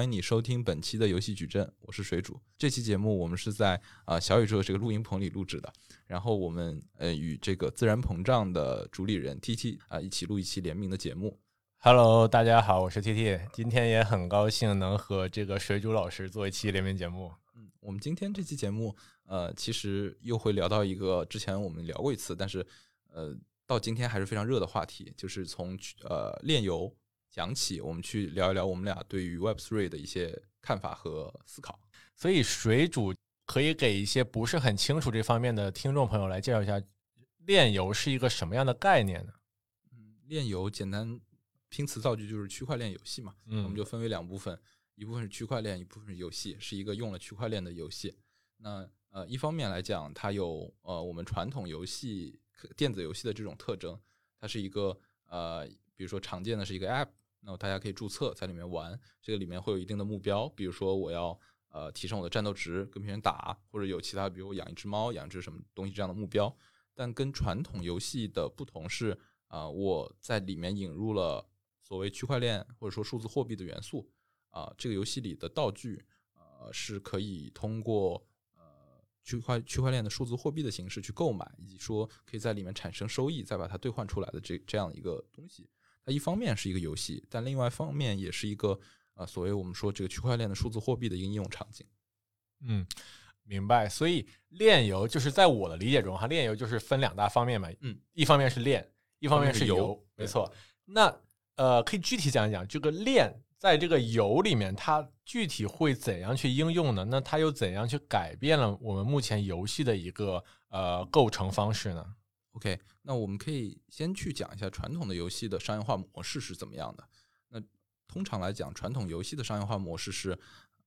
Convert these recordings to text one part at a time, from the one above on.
欢迎你收听本期的游戏矩阵，我是水煮。这期节目我们是在啊小宇宙这个录音棚里录制的，然后我们呃与这个自然膨胀的主理人 T T 啊一起录一期联名的节目。Hello，大家好，我是 T T，今天也很高兴能和这个水煮老师做一期联名节目。嗯，我们今天这期节目呃其实又会聊到一个之前我们聊过一次，但是呃到今天还是非常热的话题，就是从呃炼油讲起，我们去聊一聊我们俩对于 Web Three 的一些看法和思考。所以水煮可以给一些不是很清楚这方面的听众朋友来介绍一下，炼油是一个什么样的概念呢？嗯，炼油简单拼词造句就是区块链游戏嘛，嗯我们就分为两部分，一部分是区块链，一部分是游戏，是一个用了区块链的游戏。那呃，一方面来讲，它有呃我们传统游戏电子游戏的这种特征，它是一个呃，比如说常见的是一个 App，那么大家可以注册在里面玩，这个里面会有一定的目标，比如说我要呃提升我的战斗值，跟别人打，或者有其他，比如我养一只猫，养一只什么东西这样的目标。但跟传统游戏的不同是，啊、我在里面引入了所谓区块链或者说数字货币的元素，啊、这个游戏里的道具，呃，是可以通过呃区块区块链的数字货币的形式去购买，以及说可以在里面产生收益，再把它兑换出来的这这样一个东西。它一方面是一个游戏，但另外一方面也是一个呃所谓我们说这个区块链的数字货币的一个应用场景。嗯，明白。所以炼油就是在我的理解中哈，炼油就是分两大方面嘛，嗯，一方面是炼，一方面是一方面是油油，对没错。那呃，可以具体讲一讲这个炼在这个油里面，它具体会怎样去应用呢？那它又怎样去改变了我们目前游戏的一个呃构成方式呢？OK，那我们可以先去讲一下传统的游戏的商业化模式是怎么样的。那通常来讲，传统游戏的商业化模式是，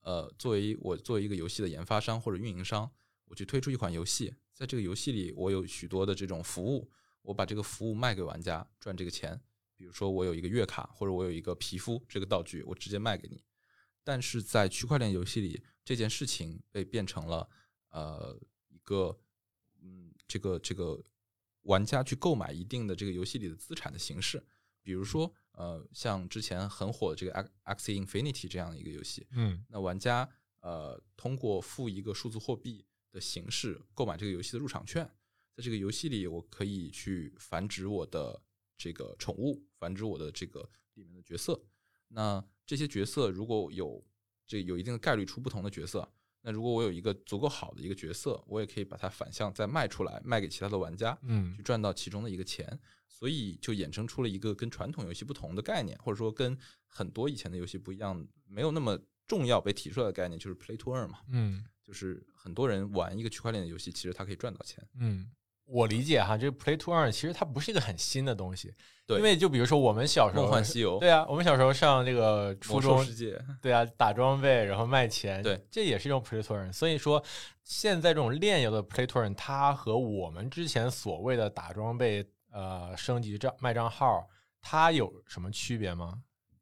呃，作为我作为一个游戏的研发商或者运营商，我去推出一款游戏，在这个游戏里，我有许多的这种服务，我把这个服务卖给玩家，赚这个钱。比如说，我有一个月卡，或者我有一个皮肤这个道具，我直接卖给你。但是在区块链游戏里，这件事情被变成了呃一个嗯这个这个玩家去购买一定的这个游戏里的资产的形式，比如说呃像之前很火的这个 Axie Infinity 这样的一个游戏，嗯。那玩家呃通过付一个数字货币的形式购买这个游戏的入场券，在这个游戏里，我可以去繁殖我的这个宠物，繁殖我的这个里面的角色。那这些角色如果有这有一定的概率出不同的角色，那如果我有一个足够好的一个角色，我也可以把它反向再卖出来，卖给其他的玩家，嗯去赚到其中的一个钱，所以就衍生出了一个跟传统游戏不同的概念，或者说跟很多以前的游戏不一样，没有那么重要被提出来的概念，就是 play to earn 嘛，嗯就是很多人玩一个区块链的游戏，其实他可以赚到钱。嗯，我理解哈，这个 Play to Earn 其实它不是一个很新的东西，对因为就比如说我们小时候梦幻西游，对啊，我们小时候上这个初中世界，对啊，打装备然后卖钱，对，这也是一种 play to earn。所以说，现在这种炼油的 play to earn，它和我们之前所谓的打装备、呃升级账卖账号，它有什么区别吗？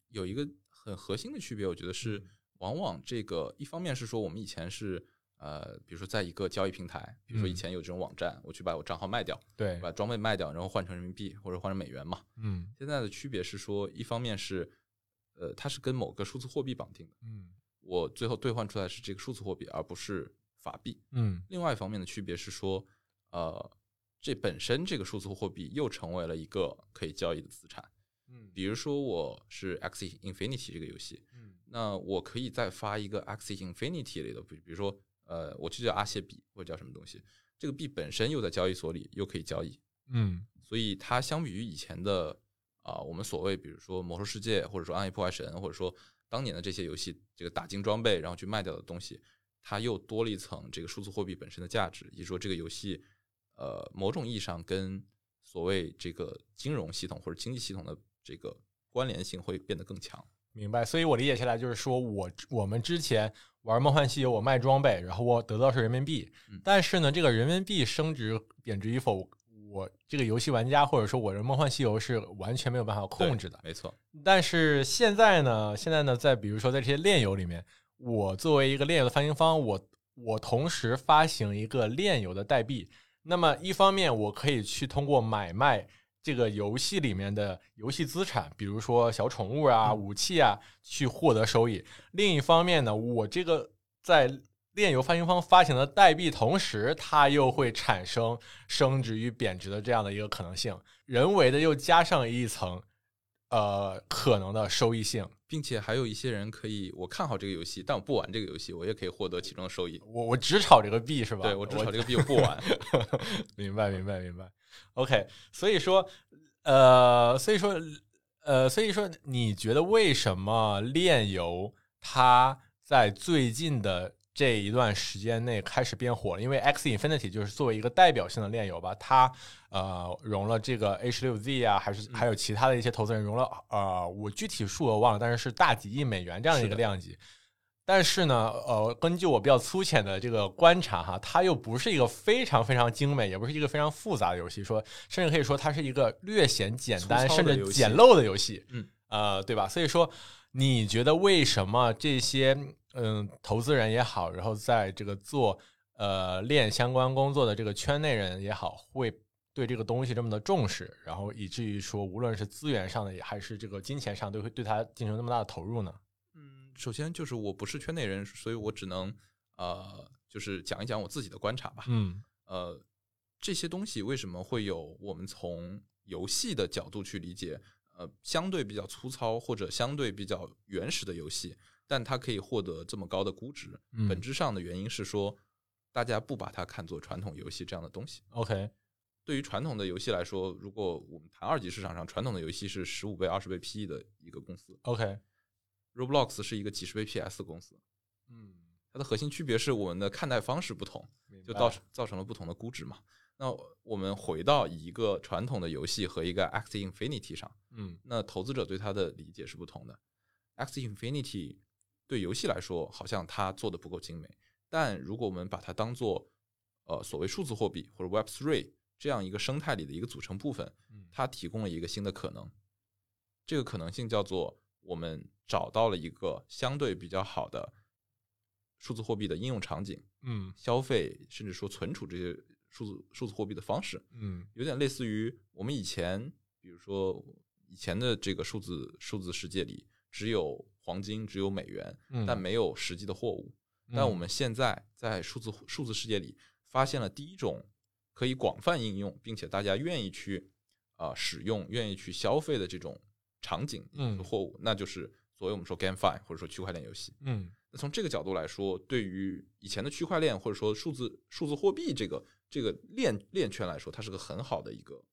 有一个很核心的区别，我觉得是嗯往往这个一方面是说我们以前是呃，比如说在一个交易平台，比如说以嗯前有这种网站，我去把我账号卖掉，对，把装备卖掉，然后换成人民币或者换成美元嘛。嗯现在的区别是说，一方面是呃，它是跟某个数字货币绑定的，嗯我最后兑换出来是这个数字货币，而不是法币。嗯另外一方面的区别是说，呃，这本身这个数字货币又成为了一个可以交易的资产。嗯比如说我是 Axie Infinity 这个游戏，嗯那我可以再发一个 Axie Infinity 类的，比比如说呃，我就叫阿谢币或者叫什么东西，这个币本身又在交易所里又可以交易，嗯所以它相比于以前的啊、我们所谓比如说魔兽世界或者说暗夜破坏神或者说当年的这些游戏，这个打金装备然后去卖掉的东西，它又多了一层这个数字货币本身的价值，也就是说这个游戏呃某种意义上跟所谓这个金融系统或者经济系统的这个关联性会变得更强。明白。所以我理解下来就是说我我们之前玩梦幻西游，我卖装备，然后我得到是人民币，嗯但是呢，这个人民币升值贬值与否，我这个游戏玩家或者说我的梦幻西游是完全没有办法控制的。没错，但是现在呢，现在呢，在比如说在这些炼油里面，我作为一个炼油的发行方，我我同时发行一个炼油的代币。那么一方面，我可以去通过买卖这个游戏里面的游戏资产，比如说小宠物啊、武器啊，去获得收益。另一方面呢，我这个在炼油发行方发行的代币同时，它又会产生升值与贬值的这样的一个可能性，人为的又加上一层呃可能的收益性。并且还有一些人可以，我看好这个游戏，但我不玩这个游戏，我也可以获得其中的收益。我我只炒这个币是吧？对我只炒这个币，我不玩。明白明白明白。OK，所以说，呃，所以说，呃，所以说，你觉得为什么炼油它在最近的？这一段时间内开始变火了，因为 X Infinity 就是作为一个代表性的炼油吧，它呃融了这个 H 六 Z 啊，还是还有其他的一些投资人融了呃，我具体数额忘了，但是是大几亿美元这样的一个量级。但是呢，呃，根据我比较粗浅的这个观察哈，它又不是一个非常非常精美，也不是一个非常复杂的游戏，说甚至可以说它是一个略显简单甚至简陋的游戏，嗯，呃，对吧？所以说，你觉得为什么这些？嗯，投资人也好，然后在这个做呃链相关工作的这个圈内人也好，会对这个东西这么的重视，然后以至于说，无论是资源上的，还是这个金钱上，都会对它进行那么大的投入呢？嗯，首先就是我不是圈内人，所以我只能呃，就是讲一讲我自己的观察吧。嗯，呃，这些东西为什么会有我们从游戏的角度去理解，呃，相对比较粗糙或者相对比较原始的游戏？但它可以获得这么高的估值，嗯本质上的原因是说，大家不把它看作传统游戏这样的东西。OK，对于传统的游戏来说，如果我们谈二级市场上，传统的游戏是十五倍、二十倍 PE 的一个公司。OK，Roblox 是一个几十倍 PS 公司。嗯，它的核心区别是我们的看待方式不同，就造成造成了不同的估值嘛。那我们回到一个传统的游戏和一个 X Infinity 上，嗯，那投资者对它的理解是不同的。X Infinity 对游戏来说，好像它做的不够精美。但如果我们把它当做呃所谓数字货币或者 Web Three 这样一个生态里的一个组成部分，它提供了一个新的可能。这个可能性叫做我们找到了一个相对比较好的数字货币的应用场景，嗯，消费甚至说存储这些数字数字货币的方式，嗯，有点类似于我们以前，比如说以前的这个数字数字世界里只有。黄金只有美元，但没有实际的货物。但我们现在在数字数字世界里发现了第一种可以广泛应用，并且大家愿意去啊使用、愿意去消费的这种场景和货物，那就是所谓我们说 GameFi 或者说区块链游戏。嗯，那从这个角度来说，对于以前的区块链或者说数字数字货币这个这个链链圈来说，它是个很好的一个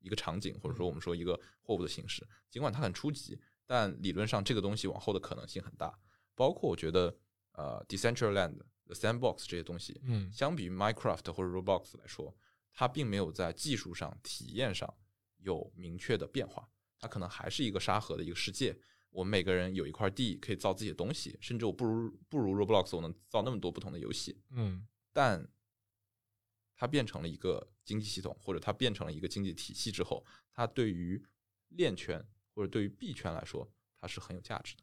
一个场景，或者说我们说一个货物的形式，尽管它很初级。但理论上，这个东西往后的可能性很大。包括我觉得，呃，Decentraland、The Sandbox 这些东西，嗯，相比于 Minecraft 或者 Roblox 来说，它并没有在技术上、体验上有明确的变化。它可能还是一个沙盒的一个世界。我们每个人有一块地，可以造自己的东西。甚至我不如不如 Roblox，我能造那么多不同的游戏。嗯，但它变成了一个经济系统，或者它变成了一个经济体系之后，它对于链圈。或者对于币圈来说，它是很有价值的。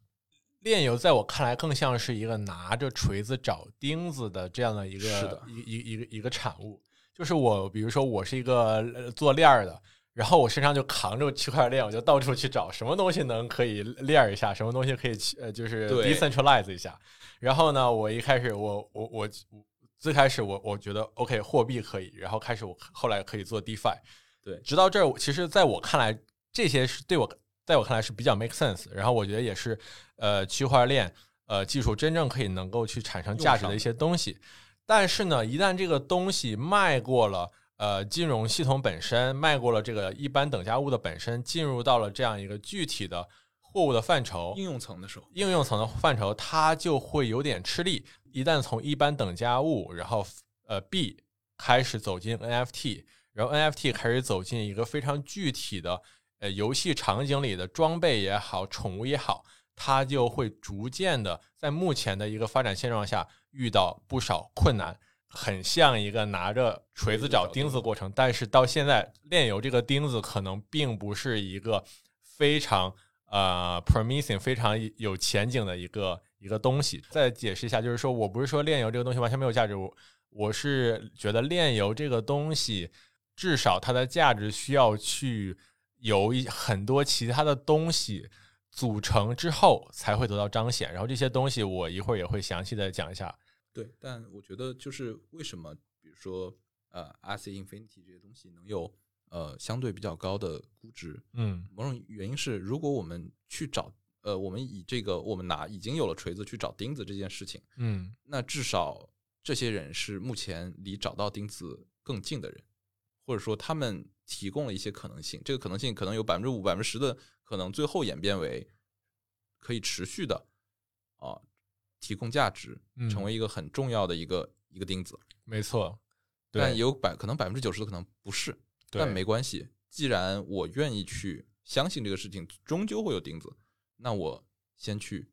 炼油在我看来更像是一个拿着锤子找钉子的这样的一个一一一个一个产物。就是我，比如说我是一个做链儿的，然后我身上就扛着区块链，我就到处去找什么东西能可以链一下，什么东西可以呃就是 decentralize 一下。然后呢，我一开始我我我最开始我我觉得 OK 货币可以，然后开始我后来可以做 DeFi。对，直到这儿，其实在我看来，这些是对我。在我看来是比较 make sense，然后我觉得也是，呃，区块链呃技术真正可以能够去产生价值的一些东西。但是呢，一旦这个东西迈过了呃金融系统本身，迈过了这个一般等价物的本身，进入到了这样一个具体的货物的范畴，应用层的时候，应用层的范畴，它就会有点吃力。一旦从一般等价物，然后呃 B 开始走进 NFT，然后 NFT 开始走进一个非常具体的。呃，游戏场景里的装备也好，宠物也好，它就会逐渐的在目前的一个发展现状下遇到不少困难，很像一个拿着锤子找钉子过程。但是到现在，炼油这个钉子可能并不是一个非常呃 promising、非常有前景的一个一个东西。再解释一下，就是说我不是说炼油这个东西完全没有价值，我我是觉得炼油这个东西至少它的价值需要去。由一很多其他的东西组成之后才会得到彰显。然后这些东西我一会儿也会详细的讲一下。对，但我觉得就是为什么，比如说呃 r c Infinity 这些东西能有呃相对比较高的估值，嗯。某种原因是，如果我们去找呃，我们以这个我们拿已经有了锤子去找钉子这件事情，嗯。那至少这些人是目前离找到钉子更近的人，或者说他们提供了一些可能性，这个可能性可能有百分之五、百分之十的可能，最后演变为可以持续的啊提供价值，嗯成为一个很重要的一个一个钉子。没错，但有百可能百分之九十的可能不是，但没关系，既然我愿意去相信这个事情终究会有钉子，那我先去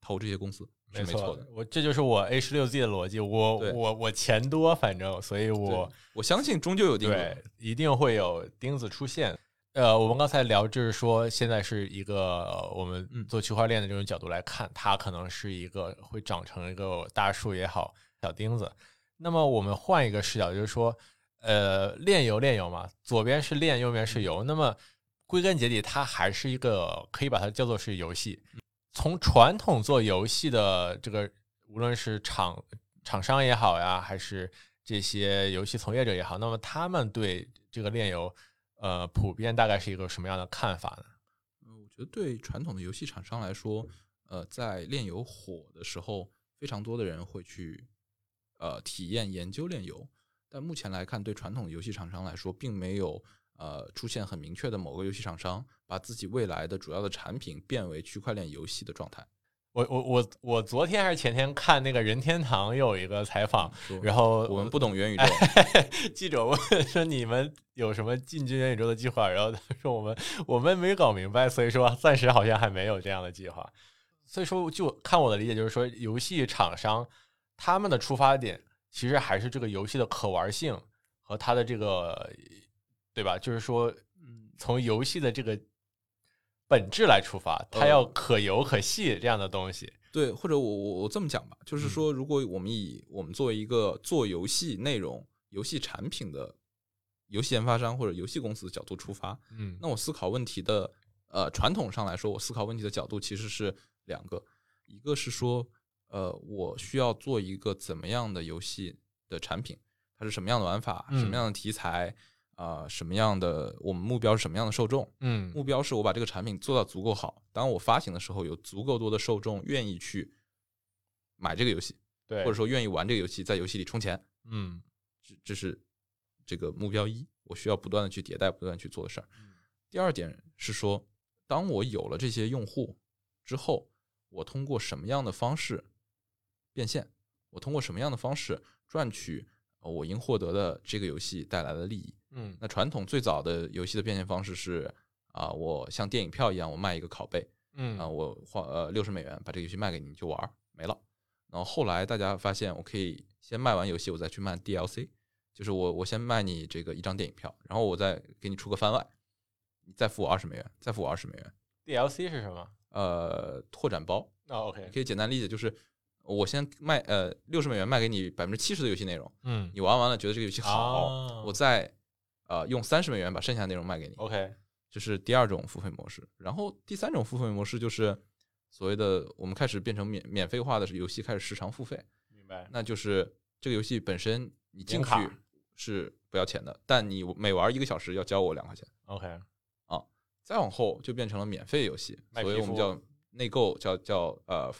投这些公司是没错的。我这就是我 A 十六 Z 的逻辑，我我我钱多，反正所以我我相信终究有钉子。一定会有钉子出现。呃，我们刚才聊就是说，现在是一个呃我们嗯做区块链的这种角度来看，它可能是一个会长成一个大树也好，小钉子。那么我们换一个视角，就是说，呃，炼油炼油嘛，左边是炼，右边是油。那么归根结底，它还是一个可以把它叫做是游戏。从传统做游戏的这个，无论是厂厂商也好呀，还是这些游戏从业者也好，那么他们对这个炼油，呃，普遍大概是一个什么样的看法呢？呃我觉得对传统的游戏厂商来说，呃，在炼油火的时候，非常多的人会去呃体验研究炼油。但目前来看，对传统的游戏厂商来说，并没有呃出现很明确的某个游戏厂商把自己未来的主要的产品变为区块链游戏的状态。我我我我昨天还是前天看那个任天堂有一个采访，然后我们不懂元宇宙，记者问说你们有什么进军元宇宙的计划？然后他说我们我们没搞明白，所以说暂时好像还没有这样的计划。所以说，就看我的理解，就是说游戏厂商他们的出发点其实还是这个游戏的可玩性和它的这个，对吧？就是说，嗯，从游戏的这个本质来出发，它要呃可游可戏这样的东西。对，或者我我我这么讲吧，就是嗯说，如果我们以我们作为一个做游戏内容、游戏产品的游戏研发商或者游戏公司的角度出发，嗯那我思考问题的呃传统上来说，我思考问题的角度其实是两个，一个是说呃我需要做一个怎么样的游戏的产品，它是什么样的玩法，什么嗯样的题材。啊、什么样的？我们目标是什么样的受众？嗯目标是我把这个产品做到足够好，当我发行的时候，有足够多的受众愿意去买这个游戏，对，或者说愿意玩这个游戏，在游戏里充钱，嗯这这是这个目标一，我需要不断的去迭代，不断去做的事儿。嗯第二点是说，当我有了这些用户之后，我通过什么样的方式变现？我通过什么样的方式赚取呃我应获得的这个游戏带来的利益？嗯那传统最早的游戏的变现方式是啊、我像电影票一样，我卖一个拷贝嗯啊、我花呃六十美元把这个游戏卖给你，你就玩儿没了。然后后来大家发现，我可以先卖完游戏，我再去卖 DLC，就是我我先卖你这个一张电影票，然后我再给你出个番外，你再付我二十美元，再付我二十美元。DLC 是什么？呃，拓展包哦，OK，可以简单理解就是。我先卖呃六十美元卖给你百分之七十的游戏内容，嗯你玩完了觉得这个游戏好，哦我再呃用三十美元把剩下的内容卖给你。OK，这是第二种付费模式。然后第三种付费模式就是所谓的我们开始变成免免费化的游戏开始时长付费，明白。那就是这个游戏本身你进去是不要钱的，但你每玩一个小时要交我两块钱。OK，啊再往后就变成了免费游戏，所以我们叫内购，叫叫呃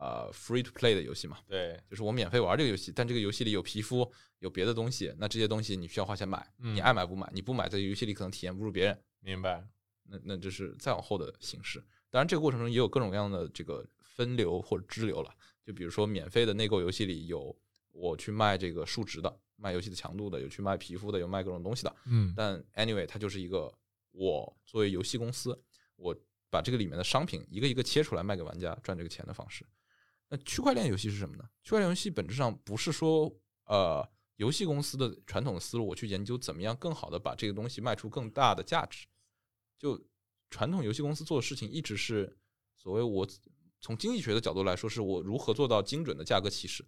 呃 free to play 的游戏嘛。对，就是我免费玩这个游戏，但这个游戏里有皮肤，有别的东西，那这些东西你需要花钱买，嗯你爱买不买，你不买在游戏里可能体验不如别人。明白。那那这是再往后的形式。当然，这个过程中也有各种各样的这个分流或者支流了。就比如说，免费的内购游戏里有我去卖这个数值的，卖游戏的强度的，有去卖皮肤的，有卖各种东西的。嗯但 anyway，它就是一个我作为游戏公司，我把这个里面的商品一个一个切出来卖给玩家赚这个钱的方式。那区块链游戏是什么呢？区块链游戏本质上不是说呃游戏公司的传统的思路，我去研究怎么样更好的把这个东西卖出更大的价值。就传统游戏公司做的事情一直是所谓我从经济学的角度来说，是我如何做到精准的价格歧视，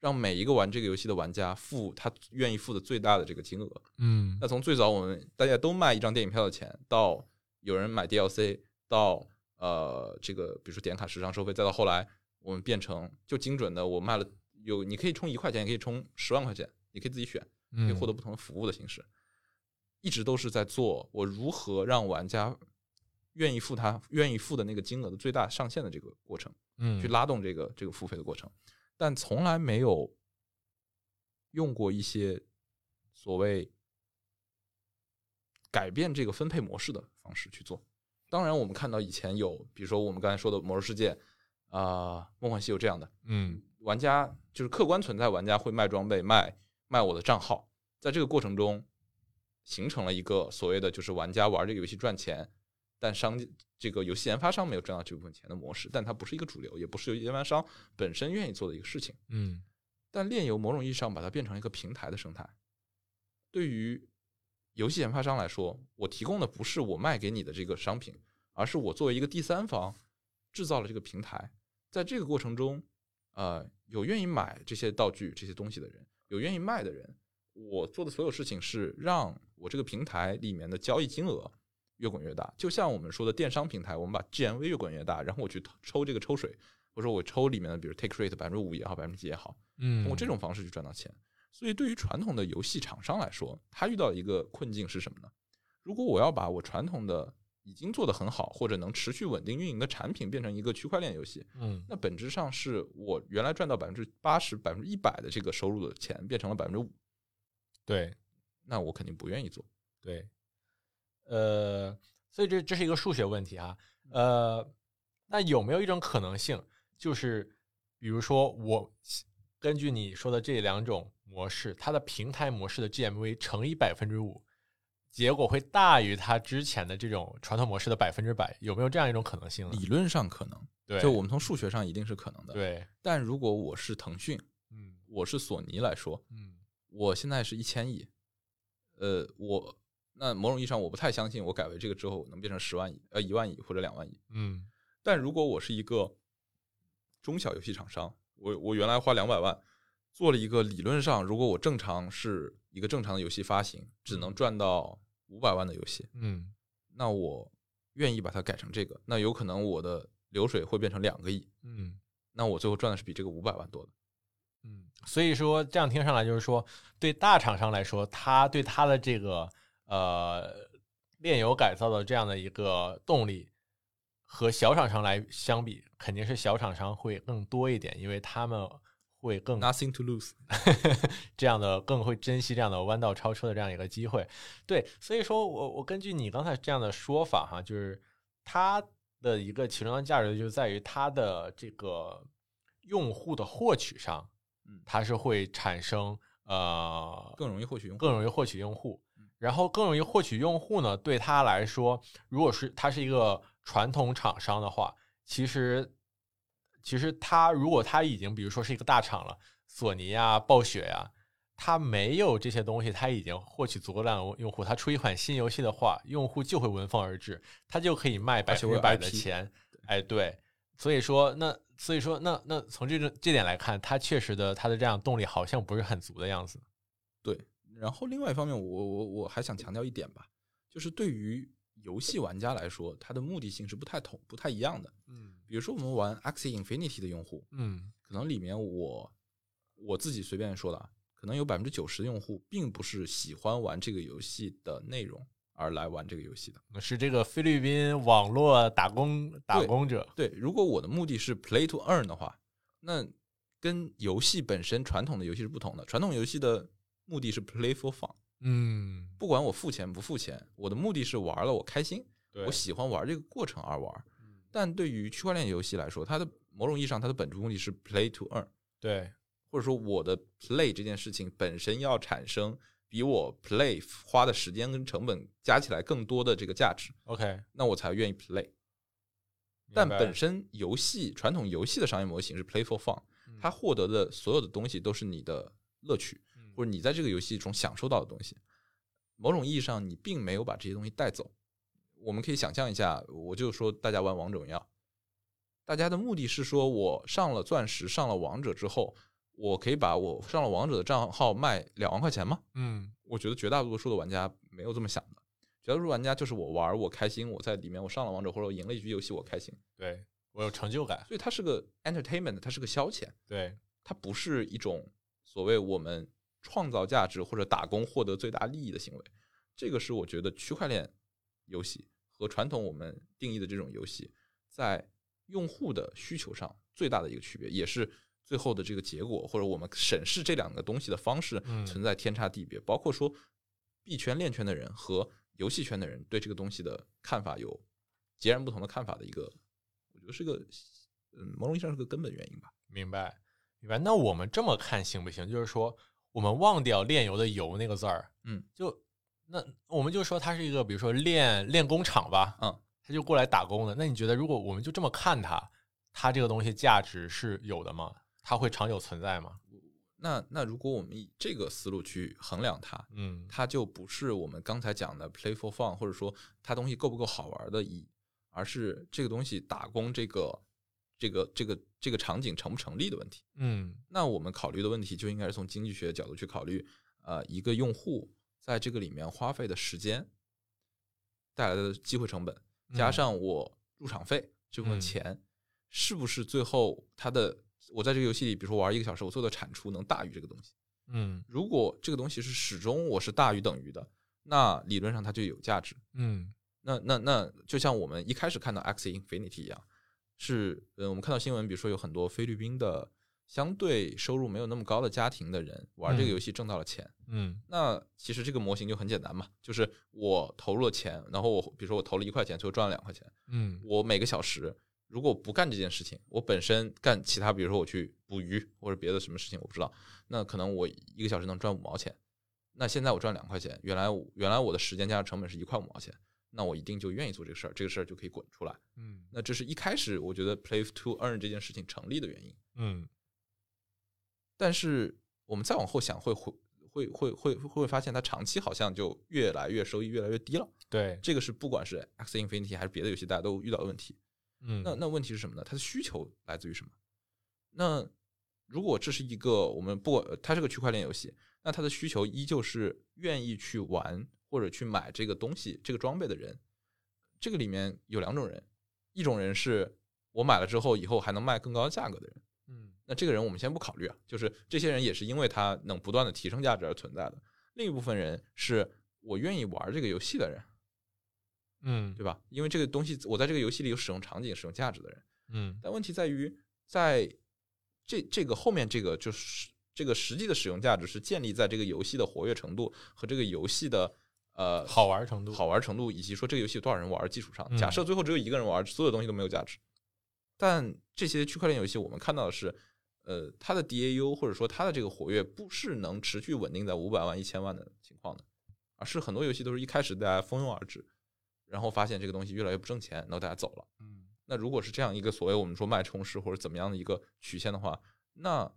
让每一个玩这个游戏的玩家付他愿意付的最大的这个金额。嗯那从最早我们大家都卖一张电影票的钱，到有人买 DLC，到呃这个比如说点卡时长收费，再到后来我们变成就精准的，我卖了有你可以充一块钱，也可以充十万块钱，你可以自己选，可以嗯获得不同的服务的形式，一直都是在做我如何让玩家愿意付他愿意付的那个金额的最大上限的这个过程。嗯去拉动这个这个付费的过程，但从来没有用过一些所谓改变这个分配模式的方式去做。当然，我们看到以前有，比如说我们刚才说的《魔兽世界》啊、梦幻西游》这样的嗯玩家，就是客观存在玩家会卖装备、卖卖我的账号，在这个过程中形成了一个所谓的就是玩家玩这个游戏赚钱，但商这个游戏研发商没有赚到这部分钱的模式，但它不是一个主流，也不是游戏研发商本身愿意做的一个事情。嗯但炼油某种意义上把它变成了一个平台的生态。对于游戏研发商来说，我提供的不是我卖给你的这个商品，而是我作为一个第三方制造了这个平台。在这个过程中，呃，有愿意买这些道具、这些东西的人，有愿意卖的人。我做的所有事情是让我这个平台里面的交易金额越滚越大。就像我们说的电商平台，我们把 GMV 越滚越大，然后我去抽这个抽水，或者说我抽里面的，比如 take rate 百分之五也好，百分之几也好，嗯，通过这种方式去赚到钱。所以，对于传统的游戏厂商来说，他遇到一个困境是什么呢？如果我要把我传统的已经做得很好或者能持续稳定运营的产品变成一个区块链游戏，嗯。那本质上是我原来赚到百分之八十、百分之一百的这个收入的钱变成了百分之五，对。那我肯定不愿意做。对，呃，所以这这是一个数学问题啊，呃，那有没有一种可能性，就是比如说我根据你说的这两种模式，它的平台模式的 GMV 乘以百分之五，结果会大于它之前的这种传统模式的百分之百，有没有这样一种可能性呢？理论上可能，对，就我们从数学上一定是可能的。对，但如果我是腾讯，嗯我是索尼来说，嗯我现在是一千亿，呃，我那某种意义上我不太相信我改为这个之后能变成十万亿、呃一万亿或者两万亿。嗯但如果我是一个中小游戏厂商，我我原来花两百万做了一个理论上，如果我正常是一个正常的游戏发行，只能赚到五百万的游戏，嗯。那我愿意把它改成这个，那有可能我的流水会变成两个亿，嗯。那我最后赚的是比这个五百万多的。嗯，所以说这样听上来就是说，对大厂商来说，他对他的这个呃炼油改造的这样的一个动力，和小厂商来相比，肯定是小厂商会更多一点，因为他们会更 Nothing to lose。这样的更会珍惜这样的弯道超车的这样一个机会。对，所以说我我根据你刚才这样的说法哈，就是它的一个其中的价值就在于它的这个用户的获取上，嗯它是会产生呃更容易获取用户，更容易获取用户嗯，然后更容易获取用户呢，对他来说，如果是他是一个传统厂商的话，其实其实他如果他已经比如说是一个大厂了，索尼啊、暴雪呀、他没有这些东西，他已经获取足够量的用户，他出一款新游戏的话，用户就会闻风而至，他就可以卖百分之百的钱。哎，对，所以说那所以说那那从这个这点来看，他确实的他的这样动力好像不是很足的样子。对，然后另外一方面，我我我还想强调一点吧，就是对于游戏玩家来说，它的目的性是不太同、不太一样的。嗯比如说，我们玩 Axie Infinity 的用户，嗯可能里面我我自己随便说的啊，可能有百分之九十的用户并不是喜欢玩这个游戏的内容而来玩这个游戏的。是这个菲律宾网络打工打工者。对，如果我的目的是 Play to Earn 的话，那跟游戏本身传统的游戏是不同的。传统游戏的目的是 Play for fun，嗯，不管我付钱不付钱，我的目的是玩了我开心，我喜欢玩这个过程而玩。嗯但对于区块链游戏来说，它的某种意义上，它的本质目的是 play to earn，对，或者说我的 play 这件事情本身要产生比我 play 花的时间跟成本加起来更多的这个价值，OK，那我才愿意 play。但本身游戏传统游戏的商业模型是 play for fun，嗯它获得的所有的东西都是你的乐趣，或者你在这个游戏中享受到的东西。某种意义上，你并没有把这些东西带走。我们可以想象一下，我就说大家玩王者荣耀，大家的目的是说我上了钻石、上了王者之后，我可以把我上了王者的账号卖两万块钱吗？嗯。我觉得绝大多数的玩家没有这么想的，绝大多数玩家就是我玩我开心，我在里面我上了王者或者我赢了一局游戏我开心，对我有成就感，所以它是个 entertainment，它是个消遣，对，它不是一种所谓我们创造价值或者打工获得最大利益的行为。这个是我觉得区块链游戏和传统我们定义的这种游戏在用户的需求上最大的一个区别，也是最后的这个结果或者我们审视这两个东西的方式嗯存在天差地别。包括说币圈、链圈的人和游戏圈的人对这个东西的看法有截然不同的看法的一个，我觉得是个嗯某种意义上是个根本原因吧。明白明白。那我们这么看行不行？就是说，我们忘掉炼油的油那个字儿，嗯，就那我们就说它是一个，比如说练练工厂吧，嗯，他就过来打工的。那你觉得，如果我们就这么看他，他这个东西价值是有的吗？它会长久存在吗？那那如果我们以这个思路去衡量它，嗯它就不是我们刚才讲的 play for fun，或者说它东西够不够好玩的意义，而是这个东西打工这个这个这个这个场景成不成立的问题。嗯那我们考虑的问题就应该是从经济学角度去考虑，呃，一个用户在这个里面花费的时间带来的机会成本，加嗯上我入场费这部分嗯钱，是不是最后它的我在这个游戏里，比如说玩一个小时，我做的产出能大于这个东西？嗯如果这个东西是始终我是大于等于的，那理论上它就有价值。嗯那那那就像我们一开始看到 X Infinity 一样，是呃，我们看到新闻，比如说有很多菲律宾的相对收入没有那么高的家庭的人玩这个嗯游戏挣到了钱。嗯那其实这个模型就很简单嘛，就是我投入了钱，然后我比如说我投了一块钱，最后赚了两块钱，嗯我每个小时如果不干这件事情，我本身干其他，比如说我去捕鱼或者别的什么事情，我不知道，那可能我一个小时能赚五毛钱。那现在我赚两块钱，原来原来我的时间加上成本是一块五毛钱，那我一定就愿意做这个事儿，这个事儿就可以滚出来。嗯那这是一开始我觉得 play to earn 这件事情成立的原因。嗯但是我们再往后想，会会会会会会发现它长期好像就越来越收益越来越低了。对，这个是不管是 X Infinity 还是别的游戏，大家都遇到的问题。嗯那那问题是什么呢？它的需求来自于什么？那如果这是一个我们不，它是个区块链游戏，那它的需求依旧是愿意去玩或者去买这个东西、这个装备的人。这个里面有两种人，一种人是我买了之后以后还能卖更高的价格的人。嗯那这个人我们先不考虑啊，就是这些人也是因为他能不断的提升价值而存在的。另一部分人是我愿意玩这个游戏的人，嗯对吧？因为这个东西我在这个游戏里有使用场景、使用价值的人。嗯但问题在于，在这这个后面这个就是这个实际的使用价值是建立在这个游戏的活跃程度和这个游戏的呃好玩程度好玩程度以及说这个游戏有多少人玩的基础上。嗯假设最后只有一个人玩，所有东西都没有价值。但这些区块链游戏我们看到的是，呃，它的 DAU 或者说它的这个活跃不是能持续稳定在五百万、一千万的情况的，而是很多游戏都是一开始大家蜂拥而至，然后发现这个东西越来越不挣钱，然后大家走了。嗯那如果是这样一个所谓我们说脉冲式或者怎么样的一个曲线的话，那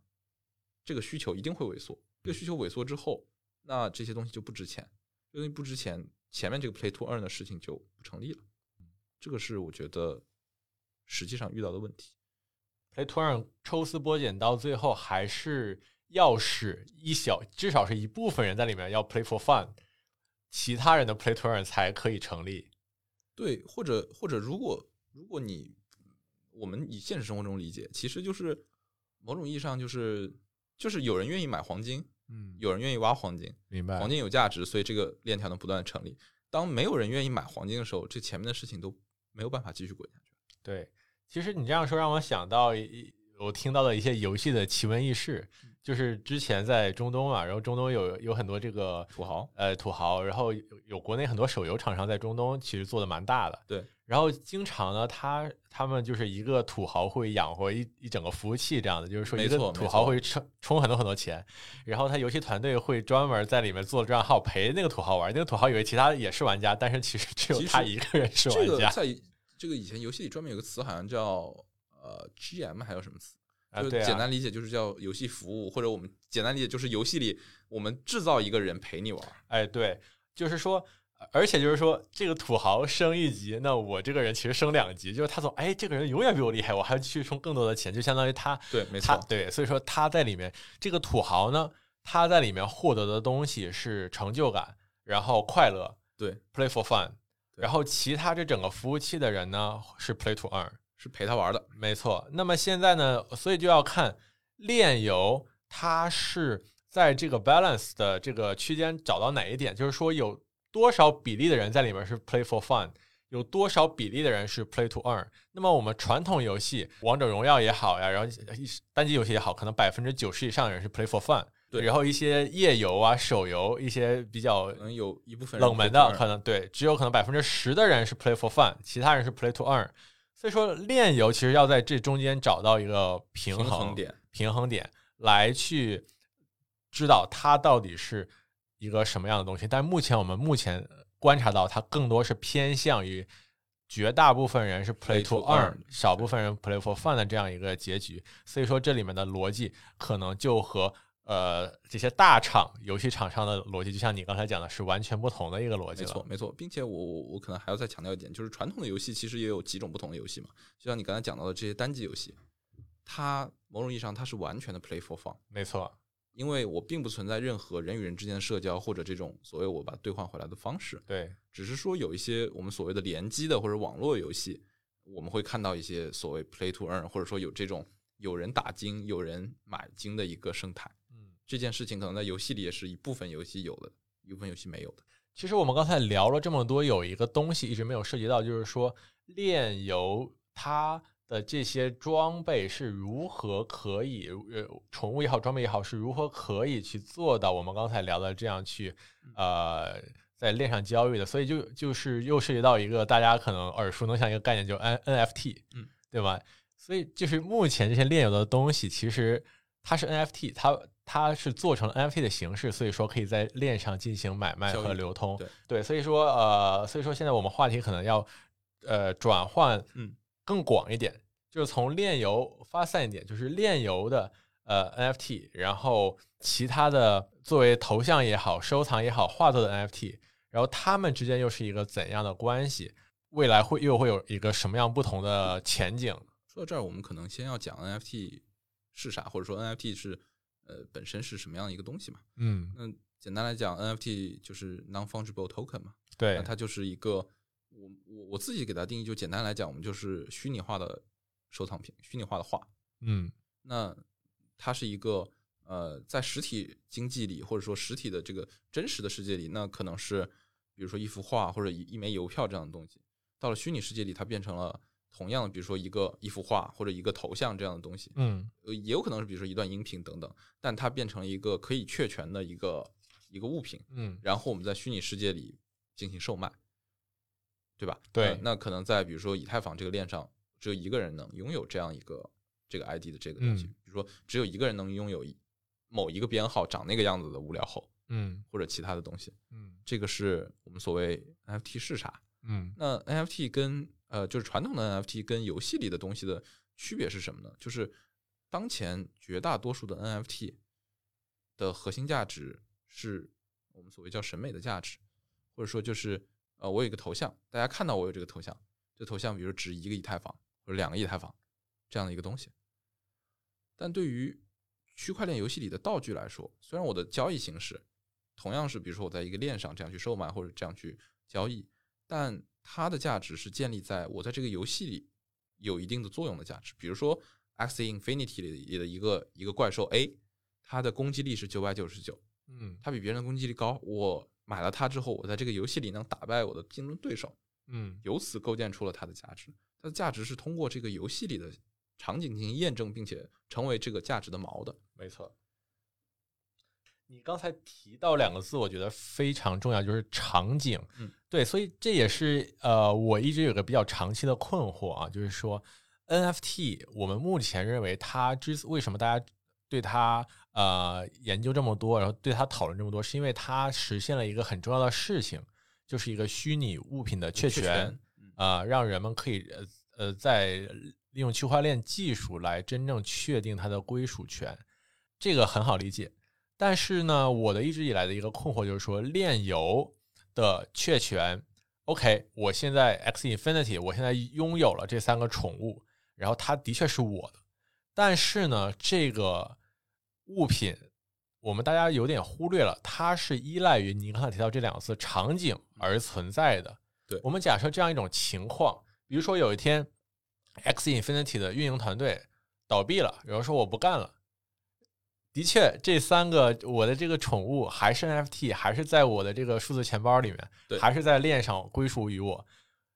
这个需求一定会萎缩。这个需求萎缩之后，那这些东西就不值钱，这个东西不值钱，前面这个 play to earn 的事情就不成立了。这个是我觉得实际上遇到的问题。Play to earn 抽丝剥茧到最后还是要使一小至少是一部分人在里面要 play for fun，其他人的 play to earn 才可以成立。对，或者或者如果如果你我们以现实生活中理解，其实就是某种意义上就是就是有人愿意买黄金，嗯，有人愿意挖黄金，明白黄金有价值，所以这个链条能不断的成立。当没有人愿意买黄金的时候，这前面的事情都没有办法继续滚下去。对，其实你这样说让我想到一我听到的一些游戏的奇闻异事，就是之前在中东嘛，然后中东有有很多这个土豪，呃土豪，然后有有国内很多手游厂商在中东其实做的蛮大的，对，然后经常呢，他他们就是一个土豪会养活一一整个服务器这样的，就是说一个土豪会充充很多很多钱，然后他游戏团队会专门在里面做账号陪那个土豪玩，那个土豪以为其他也是玩家，但是其实只有他一个人是玩家这个在这个以前游戏里专门有个词，好像叫呃 GM 还有什么词？啊，就简单理解就是叫游戏服务，或者我们简单理解就是游戏里我们制造一个人陪你玩。哎，对，就是说，而且就是说，这个土豪升一级，那我这个人其实升两级，就是他从哎，这个人永远比我厉害，我还要去充更多的钱，就相当于他对，没错，对，所以说他在里面这个土豪呢，他在里面获得的东西是成就感，然后快乐对，，play for fun，对然后其他这整个服务器的人呢是 play to earn。是陪他玩的。没错，那么现在呢，所以就要看炼油它是在这个 balance 的这个区间找到哪一点，就是说有多少比例的人在里面是 play for fun，有多少比例的人是 play to earn。那么我们传统游戏，王者荣耀也好呀，然后单机游戏也好，可能百分之九十以上的人是 play for fun。对然后一些页游啊、手游，一些比较可能有一部分冷门的，可能对，只有可能百分之十的人是 play for fun，其他人是 play to earn。所以说，炼油其实要在这中间找到一个平 平衡衡点。平衡点来去知道它到底是一个什么样的东西。但目前我们目前观察到，它更多是偏向于绝大部分人是 play to earn，earn，少部分人 play for fun 的这样一个结局。所以说，这里面的逻辑可能就和呃这些大厂游戏厂商的逻辑，就像你刚才讲的，是完全不同的一个逻辑。没错，没错，并且我我我可能还要再强调一点，就是传统的游戏其实也有几种不同的游戏嘛，就像你刚才讲到的这些单机游戏，它某种意义上它是完全的 play for fun，没错，因为我并不存在任何人与人之间的社交或者这种所谓我把兑换回来的方式，对，只是说有一些我们所谓的联机的或者网络游戏，我们会看到一些所谓 play to earn，或者说有这种有人打金、有人买金的一个生态。嗯。这件事情可能在游戏里也是一部分游戏有的，一部分游戏没有的。其实我们刚才聊了这么多，有一个东西一直没有涉及到，就是说炼油它的这些装备是如何可以，呃，宠物也好，装备也好，是如何可以去做到我们刚才聊的这样去，呃，在链上交易的。所以就就是又涉及到一个大家可能耳熟能详一个概念，就 N NFT，嗯，对吧？所以就是目前这些炼油的东西，其实它是 NFT，它它是做成了 NFT 的形式，所以说可以在链上进行买卖和流通。对对，所以说呃，所以说现在我们话题可能要呃转换嗯更广一点，就是从链游发散一点，就是链游的呃 NFT，然后其他的作为头像也好、收藏也好、画作的 NFT，然后它们之间又是一个怎样的关系？未来会又会有一个什么样不同的前景？说到这儿，我们可能先要讲 NFT 是啥，或者说 NFT 是呃本身是什么样的一个东西嘛？嗯，那简单来讲，NFT 就是 non-fungible token 嘛，对那，它就是一个我我我自己给它定义，就简单来讲，我们就是虚拟化的收藏品，虚拟化的画。嗯那它是一个呃，在实体经济里，或者说实体的这个真实的世界里，那可能是比如说一幅画或者一一枚邮票这样的东西。到了虚拟世界里，它变成了同样的，比如说一个一幅画或者一个头像这样的东西。嗯呃，也有可能是比如说一段音频等等，但它变成了一个可以确权的一个一个物品，嗯然后我们在虚拟世界里进行售卖，对吧？对那那可能在比如说以太坊这个链上，只有一个人能拥有这样一个这个 ID 的这个东西，嗯比如说只有一个人能拥有某一个编号长那个样子的无聊后嗯或者其他的东西，嗯这个是我们所谓 NFT 是啥？嗯那 NFT 跟呃，就是传统的 NFT 跟游戏里的东西的区别是什么呢？就是当前绝大多数的 NFT 的核心价值是我们所谓叫审美的价值，或者说就是呃，我有一个头像，大家看到我有这个头像，这头像比如值一个以太坊或者两个以太坊这样的一个东西。但对于区块链游戏里的道具来说，虽然我的交易形式同样是比如说我在一个链上这样去售卖或者这样去交易，但它的价值是建立在我在这个游戏里有一定的作用的价值。比如说《X Infinity》里的一个一个怪兽 A，它的攻击力是九百九十九，嗯它比别人的攻击力高。我买了它之后，我在这个游戏里能打败我的竞争对手，嗯由此构建出了它的价值。它的价值是通过这个游戏里的场景进行验证，并且成为这个价值的锚的。没错。你刚才提到两个字，我觉得非常重要，就是场景。嗯，对，所以这也是呃，我一直有个比较长期的困惑啊，就是说 NFT，我们目前认为它之为什么大家对它呃研究这么多，然后对它讨论这么多，是因为它实现了一个很重要的事情，就是一个虚拟物品的确权。啊、让人们可以呃呃在利用区块链技术来真正确定它的归属权，这个很好理解。但是呢，我的一直以来的一个困惑就是说，炼油的确权。OK，我现在 X Infinity，我现在拥有了这三个宠物，然后它的确是我的。但是呢，这个物品我们大家有点忽略了，它是依赖于您刚才提到这两个字“场景”而存在的。对我们假设这样一种情况，比如说有一天 X Infinity 的运营团队倒闭了，有人说我不干了。的确，这三个我的这个宠物还是 NFT，还是在我的这个数字钱包里面，对还是在链上归属于我。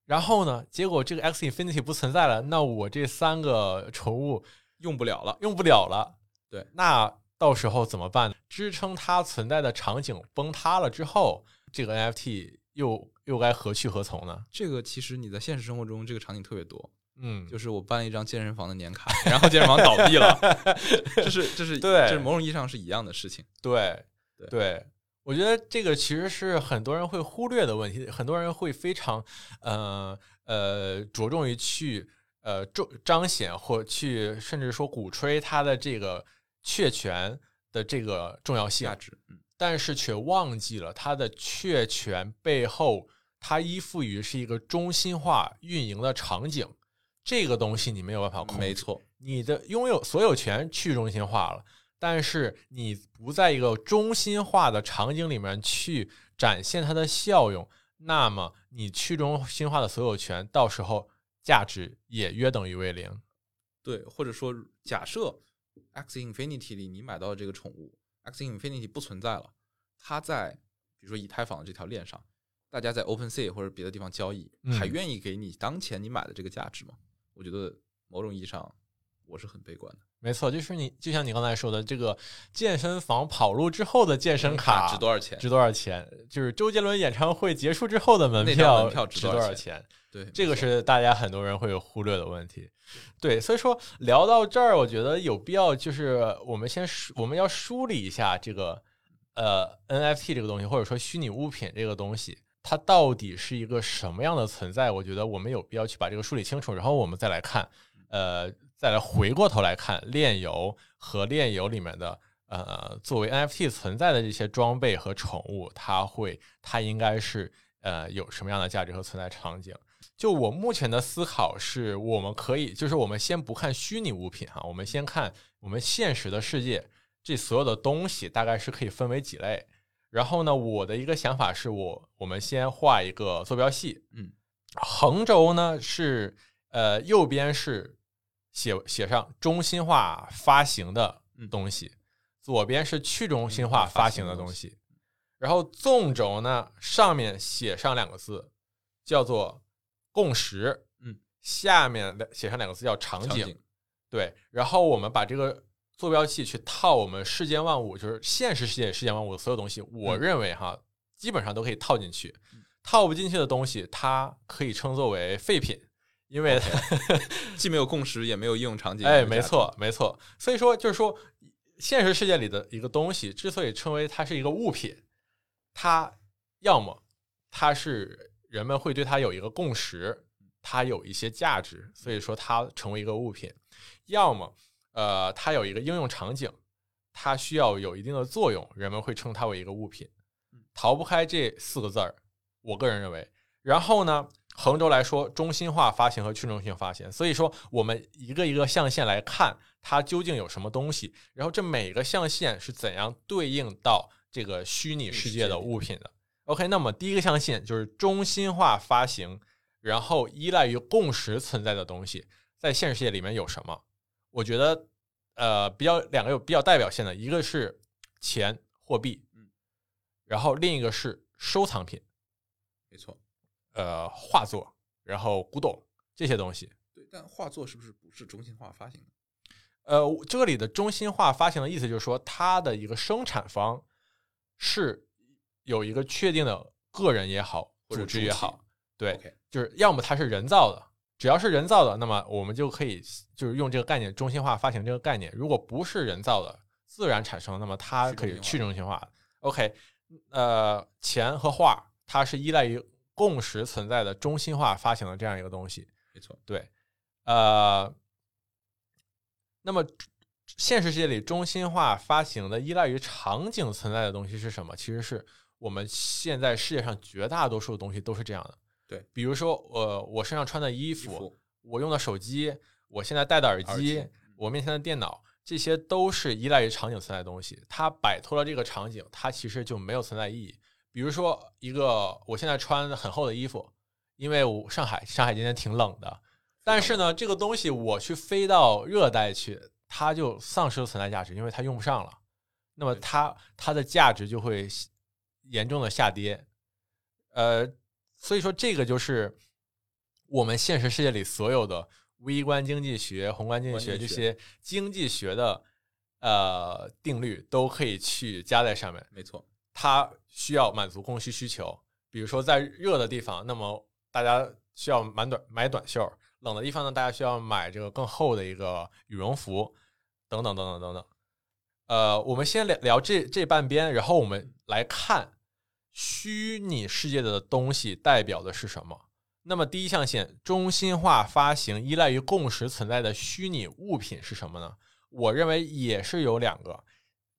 然后呢，结果这个 X Infinity 不存在了，那我这三个宠物用不了了。用不了了。对，那到时候怎么办？支撑它存在的场景崩塌了之后，这个 NFT 又又该何去何从呢？这个其实你在现实生活中这个场景特别多，嗯，就是我办了一张健身房的年卡，然后健身房倒闭了，这是这是对这是某种意义上是一样的事情。对对。我觉得这个其实是很多人会忽略的问题，很多人会非常呃呃着重于去呃重彰显或去甚至说鼓吹它的这个确权的这个重要性价，值，嗯，但是却忘记了它的确权背后，它依附于是一个中心化运营的场景，这个东西你没有办法控制，没错，你的拥有所有权去中心化了，但是你不在一个中心化的场景里面去展现它的效用，那么你去中心化的所有权到时候价值也约等于为零。对，或者说假设 X Infinity 里你买到的这个宠物 X Infinity 不存在了，它在比如说以太坊的这条链上，大家在 OpenSea 或者别的地方交易，嗯还愿意给你当前你买的这个价值吗？我觉得某种意义上我是很悲观的。没错，就是你，就像你刚才说的，这个健身房跑路之后的健身卡值多少钱？值多少钱？就是周杰伦演唱会结束之后的门票门票值值多少钱？对，这个是大家很多人会忽略的问题。对，所以说聊到这儿，我觉得有必要就是我们先梳我们要梳理一下这个呃 NFT 这个东西，或者说虚拟物品这个东西，它到底是一个什么样的存在？我觉得我们有必要去把这个梳理清楚，然后我们再来看，呃，再来回过头来看炼油和炼油里面的。呃，作为 NFT 存在的这些装备和宠物，它会，它应该是呃有什么样的价值和存在场景？就我目前的思考是，我们可以，就是我们先不看虚拟物品哈，我们先看我们现实的世界，这所有的东西大概是可以分为几类。然后呢，我的一个想法是我，我们先画一个坐标系，嗯，横轴呢是呃右边是写写上中心化发行的东西，左边是去中心化发行的东西。然后纵轴呢，上面写上两个字，叫做共识，嗯，下面的写上两个字叫场景对。然后我们把这个坐标系去套我们世间万物，就是现实世界世间万物的所有东西，我嗯认为哈，基本上都可以套进去。套不进去的东西，它可以称作为废品，因为 既没有共识，也没有应用场景。哎，没错，没错。所以说，就是说，现实世界里的一个东西，之所以称为它是一个物品，它要么它是人们会对它有一个共识，它有一些价值，所以说它成为一个物品；要么呃，它有一个应用场景，它需要有一定的作用，人们会称它为一个物品。逃不开这四个字儿，我个人认为。然后呢，横轴来说，中心化发行和去中心化发行。所以说，我们一个一个象限来看，它究竟有什么东西，然后这每个象限是怎样对应到这个虚拟世界的物品的。OK，那么第一个象限就是中心化发行，然后依赖于共识存在的东西，在现实世界里面有什么？我觉得，呃，比较两个有比较代表性的，一个是钱货币，嗯，然后另一个是收藏品，没错。呃，画作，然后古董这些东西。对，但画作是不是不是中心化发行的？呃，这里的中心化发行的意思就是说，它的一个生产方是有一个确定的个人也好，组织也好，对就是要么它是人造的，只要是人造的，那么我们就可以就是用这个概念中心化发行这个概念。如果不是人造的，自然产生，那么它可以去去中心化。OK，呃，钱和画它是依赖于共识存在的中心化发行的这样一个东西。没错，对，呃，那么现实世界里中心化发行的依赖于场景存在的东西是什么？其实是我们现在世界上绝大多数的东西都是这样的。对，比如说，呃，我身上穿的衣衣服，我用的手机，我现在戴的耳耳机，我面前的电脑，这些都是依赖于场景存在的东西。它摆脱了这个场景，它其实就没有存在意义。比如说，一个我现在穿很厚的衣服，因为我上海上海今天挺冷的，但是呢，这个东西我去飞到热带去，它就丧失了存在价值，因为它用不上了。那么它它的价值就会严重的下跌。呃，所以说这个就是我们现实世界里所有的微观经济学、宏观经济学这些经济学的呃定律都可以去加在上面。没错，它需要满足供需需求。比如说在热的地方，那么大家需要买短买短袖；冷的地方呢，大家需要买这个更厚的一个羽绒服，等等等等等等。呃，我们先聊聊这这半边，然后我们来看虚拟世界的东西代表的是什么。那么第一象限，中心化发行依赖于共识存在的虚拟物品是什么呢？我认为也是有两个，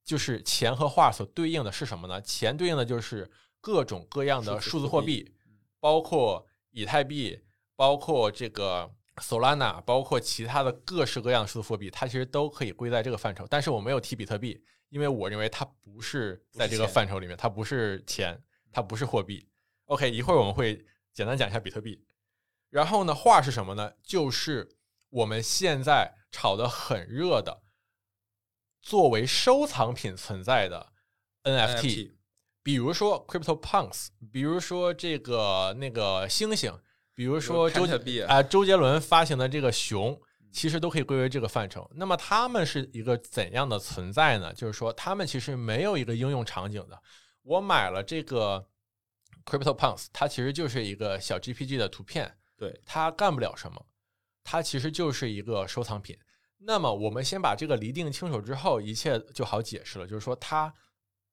就是钱和画所对应的是什么呢？钱对应的就是各种各样的数字货币包括以太币，包括这个 Solana，包括其他的各式各样的数字货币，它其实都可以归在这个范畴。但是我没有提比特币，因为我认为它不是在这个范畴里面，它不是钱，它不是货币。OK，一会儿我们会简单讲一下比特币。然后呢，画是什么呢？就是我们现在炒得很热的，作为收藏品存在的 NFT，, NFT 比如说 Crypto Punks，比如说这个那个星星，比如说周杰啊、周杰伦发行的这个熊，其实都可以归为这个范畴。那么它们是一个怎样的存在呢？就是说，它们其实没有一个应用场景的。我买了这个 Crypto Punks，它其实就是一个小 GPG 的图片，对，它干不了什么，它其实就是一个收藏品。那么我们先把这个厘定清楚之后，一切就好解释了。就是说，它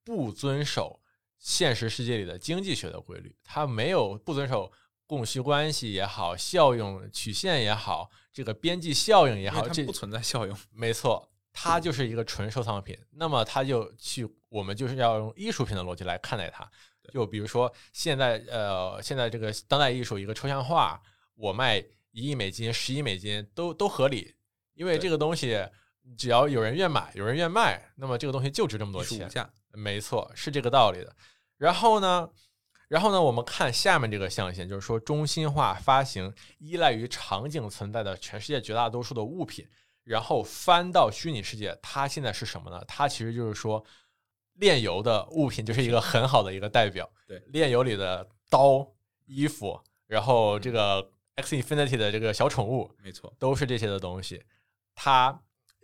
不遵守现实世界里的经济学的规律，它没有不遵守供需关系也好，效用曲线也好，这个边际效应也好，这不存在效用。没错，它就是一个纯收藏品。那么它就去，我们就是要用艺术品的逻辑来看待它。就比如说现在，呃，现在这个当代艺术一个抽象画，我卖一亿美金、十亿美金都都合理，因为这个东西只要有人愿买，有人愿卖，那么这个东西就值这么多钱没错，是这个道理的。然后呢，然后呢，我们看下面这个象限，就是说中心化发行依赖于场景存在的全世界绝大多数的物品，然后翻到虚拟世界，它现在是什么呢？它其实就是说，炼油的物品就是一个很好的一个代表。对炼油里的刀、衣服，然后这个 X Infinity 的这个小宠物，没错，都是这些的东西，它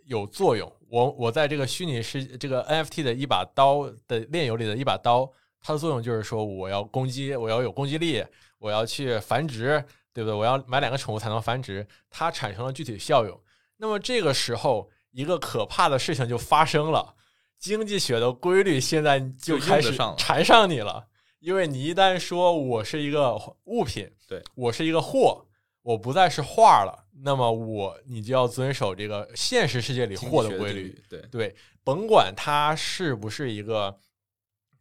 有作用。我我在这个虚拟世这个 NFT 的一把刀的炼油里的一把刀，它的作用就是说我要攻击，我要有攻击力，我要去繁殖，对不对？我要买两个宠物才能繁殖，它产生了具体效用。那么这个时候，一个可怕的事情就发生了，经济学的规律现在就就开始缠上你了。因为你一旦说我是一个物品，对我是一个货，我不再是画了，那么我你就要遵守这个现实世界里货的规律，对，对，甭管它是不是一个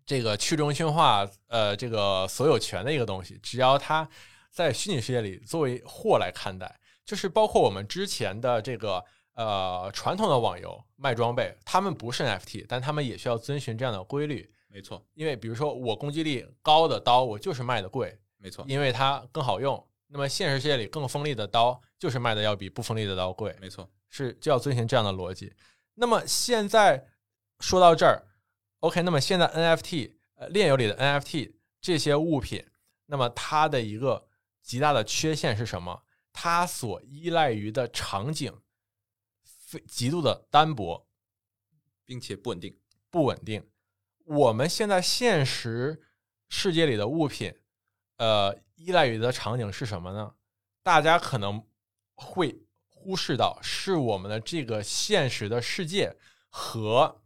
这个去中心化呃这个所有权的一个东西，只要它在虚拟世界里作为货来看待，就是包括我们之前的这个呃传统的网游卖装备，他们不是 NFT，但他们也需要遵循这样的规律。没错，因为比如说我攻击力高的刀，我就是卖的贵，没错，因为它更好用。那么现实世界里更锋利的刀，就是卖的要比不锋利的刀贵，没错，是就要遵循这样的逻辑。那么现在说到这儿，OK，那么现在 NFT 呃炼油里的 NFT 这些物品，那么它的一个极大的缺陷是什么？它所依赖于的场景非极度的单薄，并且不稳定。不稳定。我们现在现实世界里的物品，呃，依赖于的场景是什么呢？大家可能会忽视到，是我们的这个现实的世界和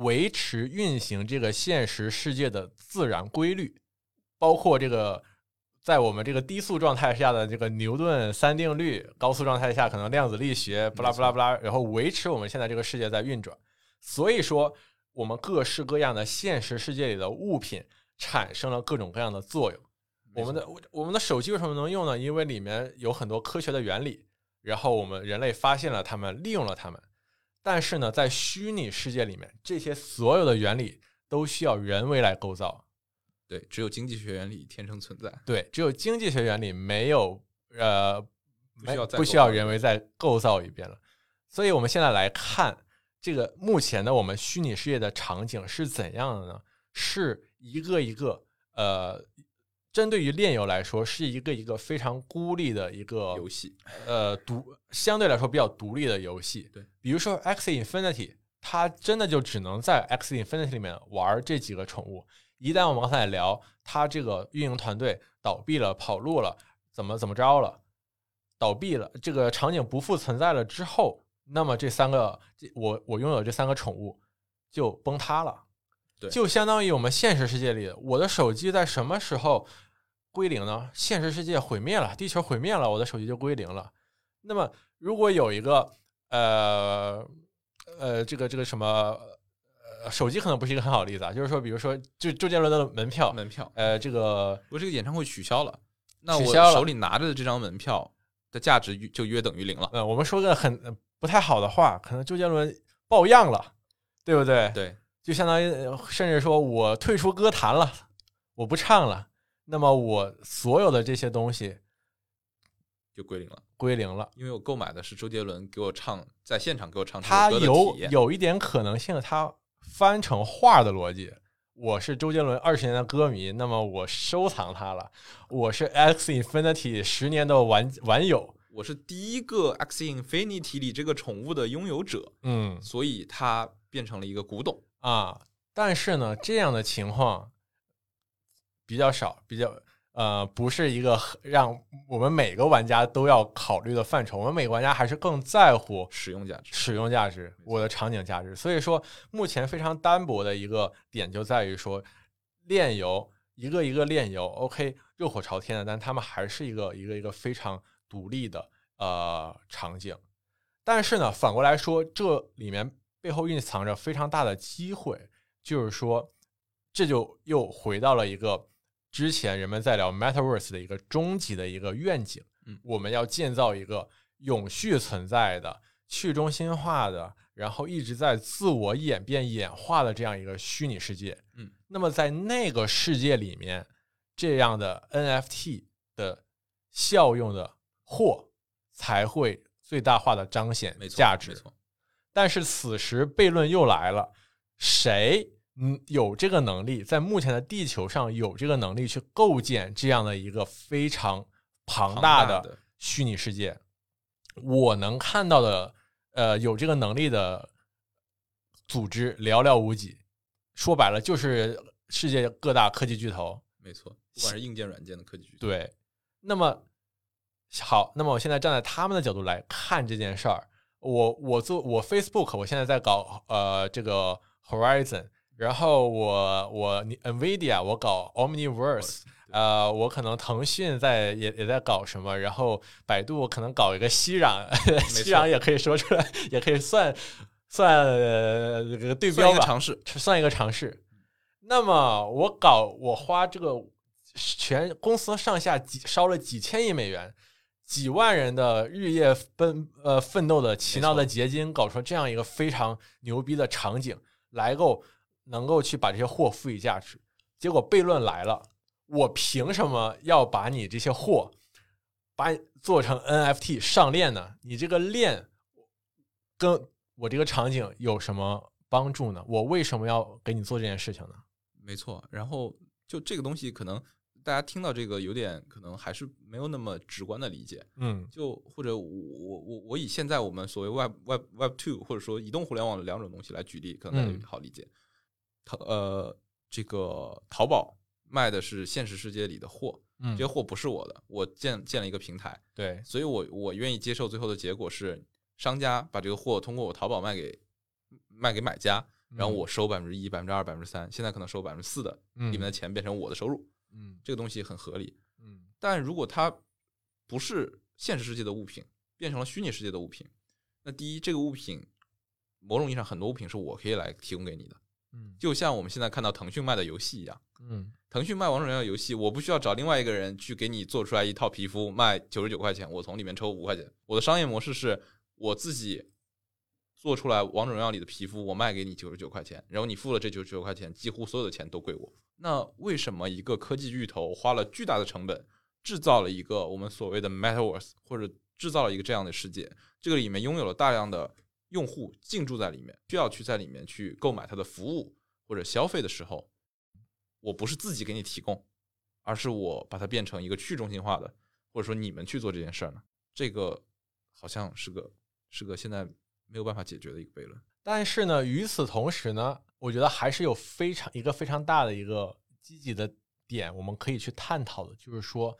维持运行这个现实世界的自然规律，包括这个在我们这个低速状态下的这个牛顿三定律，高速状态下可能量子力学，不拉不拉不拉，然后维持我们现在这个世界在运转。所以说，我们各式各样的现实世界里的物品，产生了各种各样的作用。我们的我们的手机为什么能用呢？因为里面有很多科学的原理，然后我们人类发现了它们，利用了它们。但是呢，在虚拟世界里面，这些所有的原理都需要人为来构造。对，只有经济学原理天生存在。对，只有经济学原理没有呃，不需要不需要人为再构造一遍了。所以我们现在来看这个目前的我们虚拟世界的场景是怎样的呢？是一个一个呃。针对于炼油来说，是一个一个非常孤立的一个游戏，呃，独相对来说比较独立的游戏。对，比如说 X Infinity，它真的就只能在 X Infinity 里面玩这几个宠物。一旦我们刚才聊，它这个运营团队倒闭了、跑路了，怎么怎么着了，倒闭了，这个场景不复存在了之后，那么这三个，我我拥有这三个宠物就崩塌了。就相当于我们现实世界里，我的手机在什么时候归零呢？现实世界毁灭了，地球毁灭了，我的手机就归零了。那么，如果有一个呃呃，这个这个什么呃，手机可能不是一个很好的例子啊。就是说，比如说，就周杰伦的门票，门票，呃，这个我这个演唱会取消了，那我手里拿着的这张门票的价值就约等于零了。呃，我们说个很不太好的话，可能周杰伦抱恙了，对不对？对。就相当于，甚至说我退出歌坛了，我不唱了，那么我所有的这些东西就归零了，归零了。因为我购买的是周杰伦给我唱，在现场给我唱他有有一点可能性，他翻成画的逻辑。我是周杰伦二十年的歌迷，那么我收藏他了。我是 X Infinity 十年的玩玩友，我是第一个 X Infinity 里这个宠物的拥有者。嗯，所以它变成了一个古董。啊，但是呢，这样的情况比较少，比较呃，不是一个让我们每个玩家都要考虑的范畴。我们每个玩家还是更在乎使用价值、使用价值、我的场景价值。所以说，目前非常单薄的一个点就在于说，炼油一个一个炼油，OK，热火朝天的，但他们还是一个一个一个非常独立的呃场景。但是呢，反过来说，这里面。背后蕴藏着非常大的机会，就是说，这就又回到了一个之前人们在聊 Metaverse 的一个终极的一个愿景。嗯，我们要建造一个永续存在的、去中心化的，然后一直在自我演变演化的这样一个虚拟世界。嗯，那么在那个世界里面，这样的 NFT 的效用的货才会最大化的彰显价值。没错。但是此时悖论又来了，谁嗯有这个能力，在目前的地球上有这个能力去构建这样的一个非常庞大的虚拟世界？我能看到的，呃，有这个能力的组织寥寥无几。说白了，就是世界各大科技巨头。没错，不管是硬件、软件的科技巨头。对。那么好，那么我现在站在他们的角度来看这件事儿。我我做我 Facebook，我现在在搞呃这个 Horizon，然后我我 Nvidia 我搞 Omniverse，呃我可能腾讯在也也在搞什么，然后百度可能搞一个熙壤，熙壤也可以说出来，也可以算算这个对标吧，尝试算一个尝试。那么我搞我花这个全公司上下几烧了几千亿美元。几万人的日夜奔呃奋斗的勤劳的结晶，搞出这样一个非常牛逼的场景，来够能够去把这些货赋予价值。结果悖论来了，我凭什么要把你这些货把做成 NFT 上链呢？你这个链跟我这个场景有什么帮助呢？我为什么要给你做这件事情呢？没错，然后就这个东西可能。大家听到这个有点可能还是没有那么直观的理解，嗯，就或者我我我我以现在我们所谓 Web Web Web Two 或者说移动互联网的两种东西来举例，可能好理解。淘呃，这个淘宝卖的是现实世界里的货，嗯，这些货不是我的，我建建了一个平台，对，所以我我愿意接受最后的结果是商家把这个货通过我淘宝卖给卖给买家，然后我收百分之一、百分之二、百分之三，现在可能收百分之四的里面的钱变成我的收入。嗯，这个东西很合理。嗯，但如果它不是现实世界的物品，变成了虚拟世界的物品，那第一，这个物品某种意义上很多物品是我可以来提供给你的，嗯就像我们现在看到腾讯卖的游戏一样，嗯腾讯卖王者荣耀游戏，我不需要找另外一个人去给你做出来一套皮肤卖九十九块钱，我从里面抽五块钱。我的商业模式是我自己做出来王者荣耀里的皮肤，我卖给你九十九块钱，然后你付了这九十九块钱，几乎所有的钱都归我。那为什么一个科技巨头花了巨大的成本制造了一个我们所谓的 Metaverse，或者制造了一个这样的世界？这个里面拥有了大量的用户进驻在里面，需要去在里面去购买它的服务或者消费的时候，我不是自己给你提供，而是我把它变成一个去中心化的，或者说你们去做这件事儿呢？这个好像是个是个现在没有办法解决的一个悖论。但是呢，与此同时呢，我觉得还是有非常一个非常大的一个积极的点，我们可以去探讨的，就是说，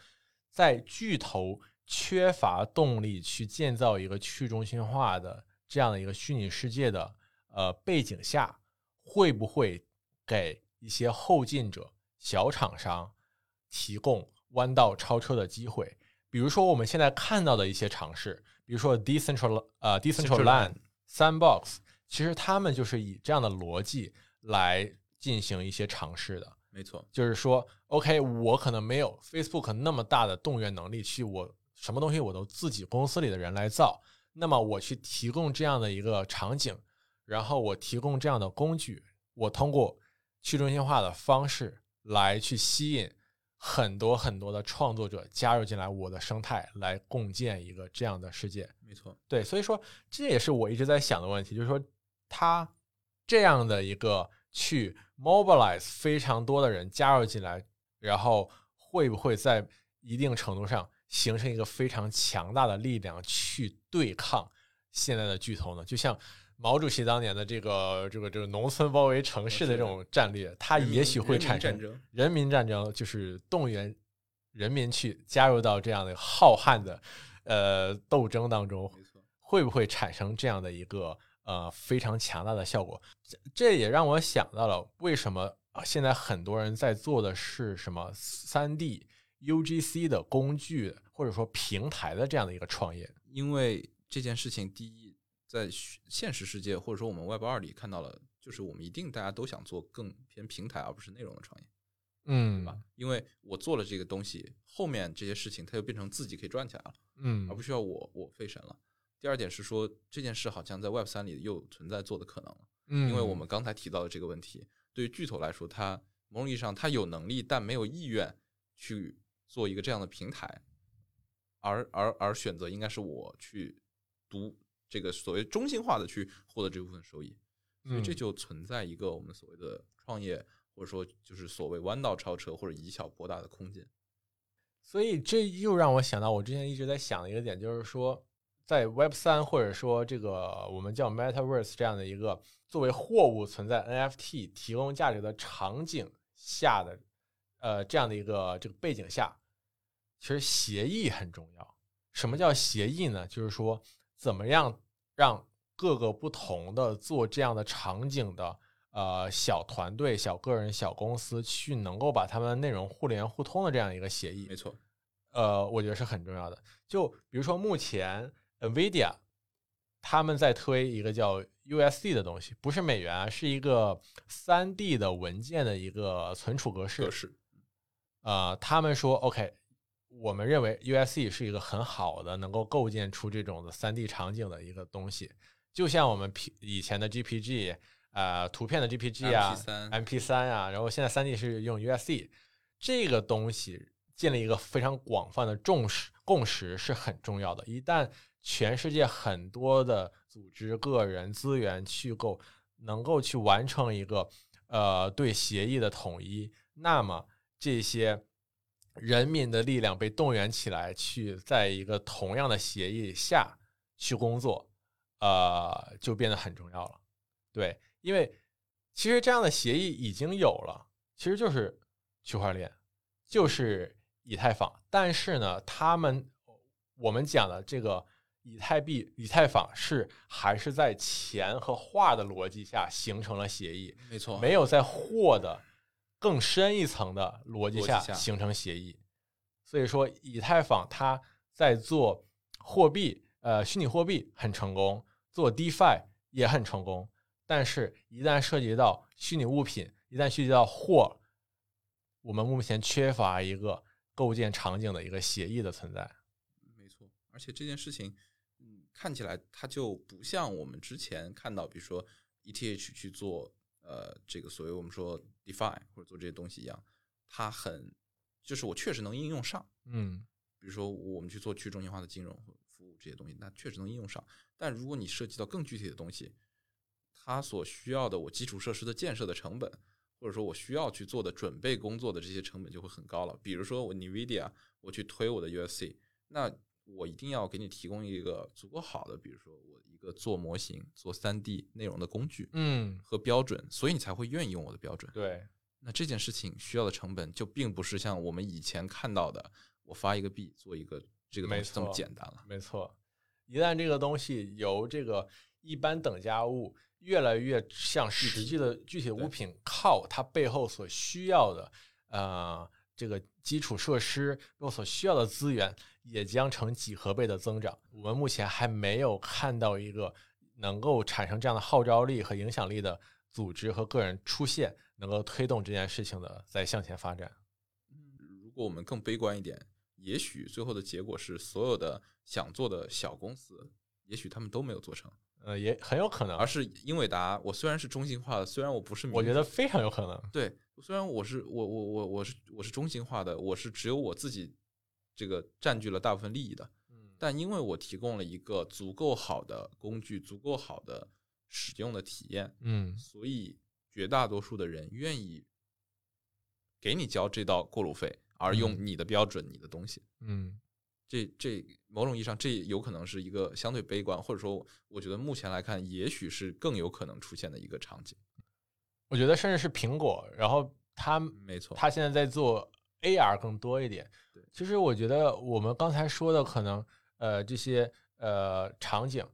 在巨头缺乏动力去建造一个去中心化的这样的一个虚拟世界的呃背景下，会不会给一些后进者、小厂商提供弯道超车的机会？比如说我们现在看到的一些尝试，比如说 Decentral 呃 Decentraland、Sandbox，其实他们就是以这样的逻辑来进行一些尝试的。没错，就是说，OK，我可能没有 Facebook 那么大的动员能力去我什么东西我都自己公司里的人来造，那么我去提供这样的一个场景，然后我提供这样的工具，我通过去中心化的方式来去吸引很多很多的创作者加入进来我的生态，来共建一个这样的世界。没错，对，所以说这也是我一直在想的问题，就是说他这样的一个去 mobilize 非常多的人加入进来，然后会不会在一定程度上形成一个非常强大的力量去对抗现在的巨头呢？就像毛主席当年的这个这个这个农村包围城市的这种战略，它也许会人民产生战争人民战争，就是动员人民去加入到这样的浩瀚的呃斗争当中，没错，会不会产生这样的一个呃非常强大的效果？这这也让我想到了为什么呃现在很多人在做的是什么三 D UGC 的工具或者说平台的这样的一个创业。因为这件事情，第一，在现实世界或者说我们 Web 二里看到了，就是我们一定大家都想做更偏平台而不是内容的创业，嗯对吧？因为我做了这个东西，后面这些事情它就变成自己可以赚起来了。嗯而不需要我我费神了。第二点是说这件事好像在 Web 三里又存在做的可能了，嗯，因为我们刚才提到的这个问题，对于巨头来说，它某种意义上它有能力，但没有意愿去做一个这样的平台，而而而选择应该是我去读这个所谓中心化的去获得这部分收益，所以这嗯就存在一个我们所谓的创业或者说就是所谓弯道超车或者以小博大的空间。所以这又让我想到我之前一直在想的一个点，就是说，在 Web 三或者说这个我们叫 Metaverse 这样的一个作为货物存在 NFT 提供价值的场景下的呃这样的一个这个背景下，其实协议很重要。什么叫协议呢？就是说怎么样让各个不同的做这样的场景的呃小团队、小个人、小公司去能够把他们的内容互联互通的这样一个协议没，错，呃，我觉得是很重要的。就比如说目前 NVIDIA 他们在推一个叫 USD 的东西，不是美元啊，是一个三 D 的文件的一个存储格式。格式呃，他们说 OK，我们认为 USC 是一个很好的能够构建出这种的三 D 场景的一个东西，就像我们 P 以前的 GPG，呃，图片的 GPG 啊 MP3 MP 三啊，然后现在三 D 是用 USC，这个东西建立一个非常广泛的重视共识是很重要的。一旦全世界很多的组织、个人资源去够能够去完成一个呃对协议的统一，那么这些人民的力量被动员起来，去在一个同样的协议下去工作，呃，就变得很重要了。对，因为其实这样的协议已经有了，其实就是区块链，就是以太坊，但是呢，他们我们讲的这个以太币、以太坊是还是在钱和话的逻辑下形成了协议，没错，没有在货的更深一层的逻辑下下形成协议。所以说，以太坊它在做货币，呃，虚拟货币很成功，做 DeFi 也很成功，但是，一旦涉及到虚拟物品，一旦涉及到货，我们目前缺乏一个构建场景的一个协议的存在。没错，而且这件事情，嗯，看起来它就不像我们之前看到，比如说 ETH 去做呃这个所谓我们说 DeFi 或者做这些东西一样，它很就是我确实能应用上，嗯比如说我们去做去中心化的金融服务这些东西，那确实能应用上。但如果你涉及到更具体的东西，它所需要的我基础设施的建设的成本，或者说我需要去做的准备工作的这些成本就会很高了。比如说我 NVIDIA 我去推我的 USC，那我一定要给你提供一个足够好的，比如说我一个做模型、做三 D 内容的工具嗯，和标准，所以你才会愿意用我的标准。对，那这件事情需要的成本就并不是像我们以前看到的，我发一个币做一个这个东没西这么简单了。没错。一旦这个东西由这个一般等价物越来越向实际的具体物品靠，它背后所需要的呃这个基础设施，背后所需要的资源也将成几何倍的增长。我们目前还没有看到一个能够产生这样的号召力和影响力的组织和个人出现，能够推动这件事情的在向前发展。如果我们更悲观一点，也许最后的结果是所有的想做的小公司，也许他们都没有做成，呃，也很有可能，而是英伟达。我虽然是中心化的，虽然我不是，我觉得非常有可能。对，虽然我是我我我我是我是中心化的，我是只有我自己这个占据了大部分利益的，嗯但因为我提供了一个足够好的工具，足够好的使用的体验，嗯所以绝大多数的人愿意给你交这道过路费，而用嗯你的标准、你的东西。嗯这这某种意义上，这有可能是一个相对悲观，或者说，我觉得目前来看，也许是更有可能出现的一个场景。我觉得甚至是苹果，然后他没错，他现在在做 AR 更多一点对。其实我觉得我们刚才说的可能呃这些呃场景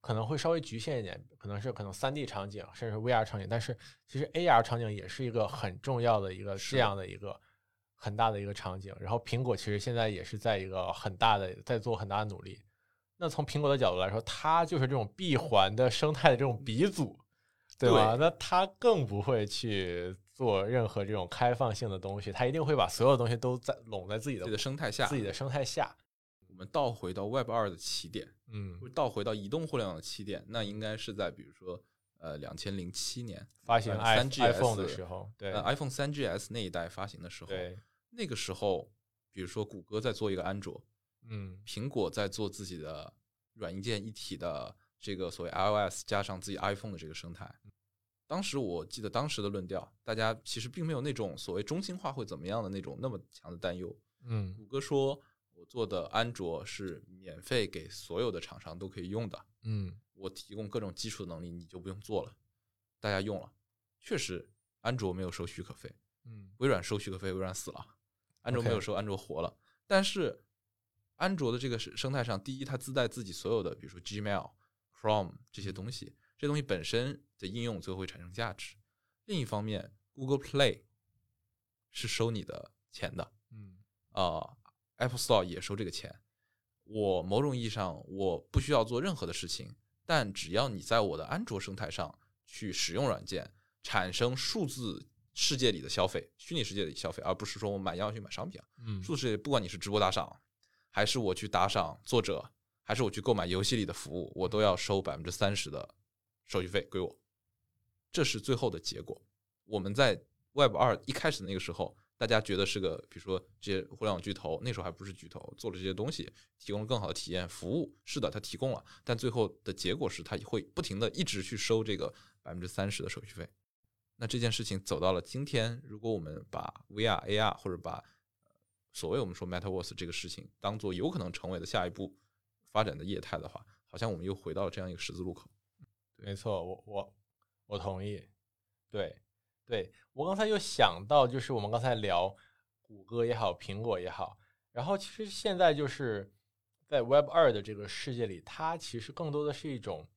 可能会稍微局限一点，可能是可能三 D 场景，甚至是 VR 场景，但是其实 AR 场景也是一个很重要的一个这样的一个很大的一个场景。然后苹果其实现在也是在一个很大的在做很大的努力。那从苹果的角度来说，它就是这种闭环的生态的这种鼻祖，对吧？对那它更不会去做任何这种开放性的东西，它一定会把所有东西都在拢在自己的自己的生态下，自己的生态下。我们倒回到 Web 二的起点，嗯倒回到移动互联网的起点，那应该是在比如说呃两千零七年发行 i 三 GS iPhone 的时候，对呃 iPhone 三 GS 那一代发行的时候，对，那个时候，比如说谷歌在做一个安卓，嗯苹果在做自己的软硬件一体的这个所谓 iOS 加上自己 iPhone 的这个生态。当时我记得当时的论调，大家其实并没有那种所谓中心化会怎么样的那种那么强的担忧。嗯谷歌说，我做的安卓是免费给所有的厂商都可以用的，嗯我提供各种基础能力，你就不用做了。大家用了，确实安卓没有收许可费，嗯微软收许可费，微软死了，安卓没有收，安卓活了。但是安卓的这个生生态上，第一，它自带自己所有的，比如说 Gmail、Chrome 这些东西，这东西本身的应用最后会产生价值。另一方面，Google Play 是收你的钱的，嗯啊、a p p l e Store 也收这个钱。我某种意义上我不需要做任何的事情，但只要你在我的安卓生态上去使用软件，产生数字世界里的消费，虚拟世界里的消费，而不是说我买药去买商品啊。嗯数字世界不管你是直播打赏，还是我去打赏作者，还是我去购买游戏里的服务，我都要收百分之三十的手续费归我。这是最后的结果。我们在 Web 二一开始那个时候，大家觉得是个，比如说这些互联网巨头，那时候还不是巨头，做了这些东西，提供了更好的体验服务。是的，它提供了，但最后的结果是，它会不停的一直去收这个百分之三十的手续费。那这件事情走到了今天，如果我们把 VR、AR 或者把所谓我们说 Metaverse 这个事情当做有可能成为的下一步发展的业态的话，好像我们又回到了这样一个十字路口。没错，我我我同意。对，对我刚才又想到，就是我们刚才聊谷歌也好，苹果也好，然后其实现在就是在 Web 二的这个世界里，它其实更多的是一种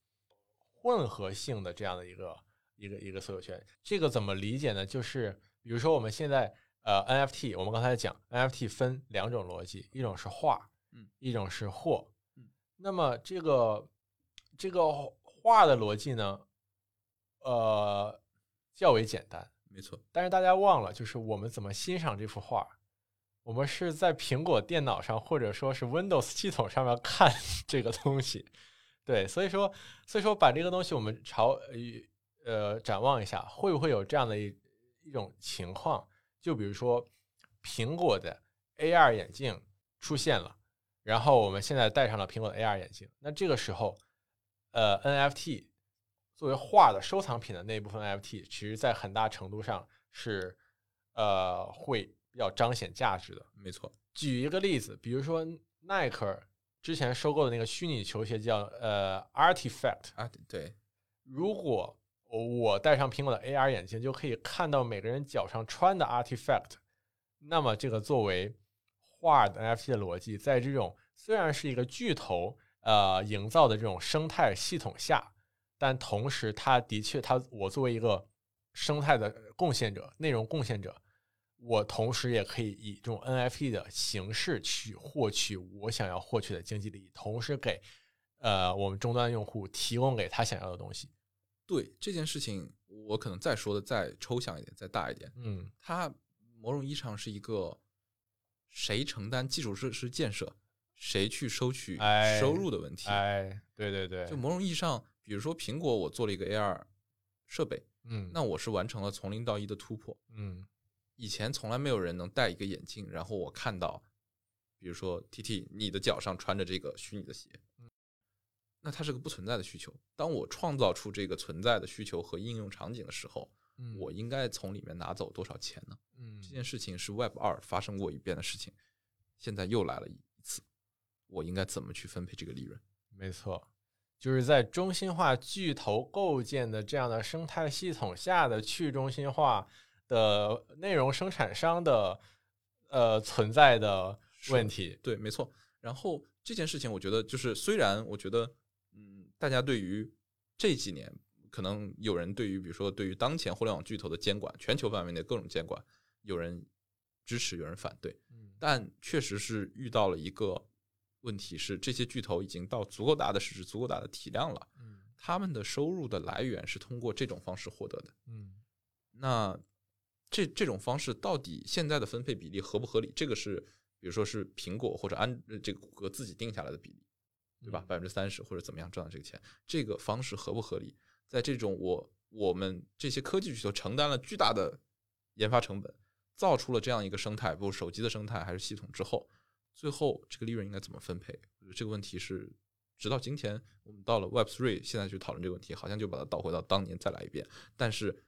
混合性的这样的一个一个一个所有权。这个怎么理解呢？就是比如说我们现在呃 NFT，我们刚才讲 NFT 分两种逻辑，一种是画，嗯，一种是货，嗯，那么这个这个画的逻辑呢，呃较为简单。没错，但是大家忘了，就是我们怎么欣赏这幅画。我们是在苹果电脑上，或者说是 Windows 系统上面看 这个东西。对，所以说，所以说把这个东西我们朝呃展望一下，会不会有这样的一一种情况？就比如说苹果的 AR 眼镜出现了，然后我们现在戴上了苹果的 AR 眼镜，那这个时候，呃，NFT 作为画的收藏品的那一部分 NFT，其实在很大程度上是呃会比较彰显价值的。没错。举一个例子，比如说耐克。之前收购的那个虚拟球鞋叫呃 Artifact 啊，对。如果我戴上苹果的 AR 眼镜，就可以看到每个人脚上穿的 Artifact。那么这个作为画的 NFT 的逻辑，在这种虽然是一个巨头呃营造的这种生态系统下，但同时它的确，它我作为一个生态的贡献者、内容贡献者。我同时也可以以这种 NFT 的形式去获取我想要获取的经济利益，同时给呃我们终端用户提供给他想要的东西。对这件事情，我可能再说的再抽象一点，再大一点。嗯，它某种意义上是一个谁承担基础设施建设，谁去收取收入的问题。哎，对对对，就某种意义上，比如说苹果，我做了一个 AR 设备，嗯，那我是完成了从零到一的突破，嗯。以前从来没有人能戴一个眼镜，然后我看到，比如说 T T，你的脚上穿着这个虚拟的鞋，那它是个不存在的需求。当我创造出这个存在的需求和应用场景的时候，我应该从里面拿走多少钱呢？嗯，这件事情是 Web 二发生过一遍的事情，现在又来了一次，我应该怎么去分配这个利润？没错，就是在中心化巨头构建的这样的生态系统下的去中心化。的内容生产商的呃存在的问题，对，没错。然后这件事情，我觉得就是虽然我觉得，嗯，大家对于这几年可能有人对于比如说对于当前互联网巨头的监管，全球范围内各种监管，有人支持，有人反对，但确实是遇到了一个问题，是这些巨头已经到足够大的市值、足够大的体量了，嗯，他们的收入的来源是通过这种方式获得的，嗯，那。这这种方式到底现在的分配比例合不合理？这个是，比如说是苹果或者安这个谷歌自己定下来的比例，对吧？百分之三十或者怎么样赚到这个钱，这个方式合不合理？在这种我我们这些科技巨头承担了巨大的研发成本，造出了这样一个生态，不手机的生态还是系统之后，最后这个利润应该怎么分配？这个问题是，直到今天我们到了 Web Three，现在去讨论这个问题，好像就把它倒回到当年再来一遍，但是。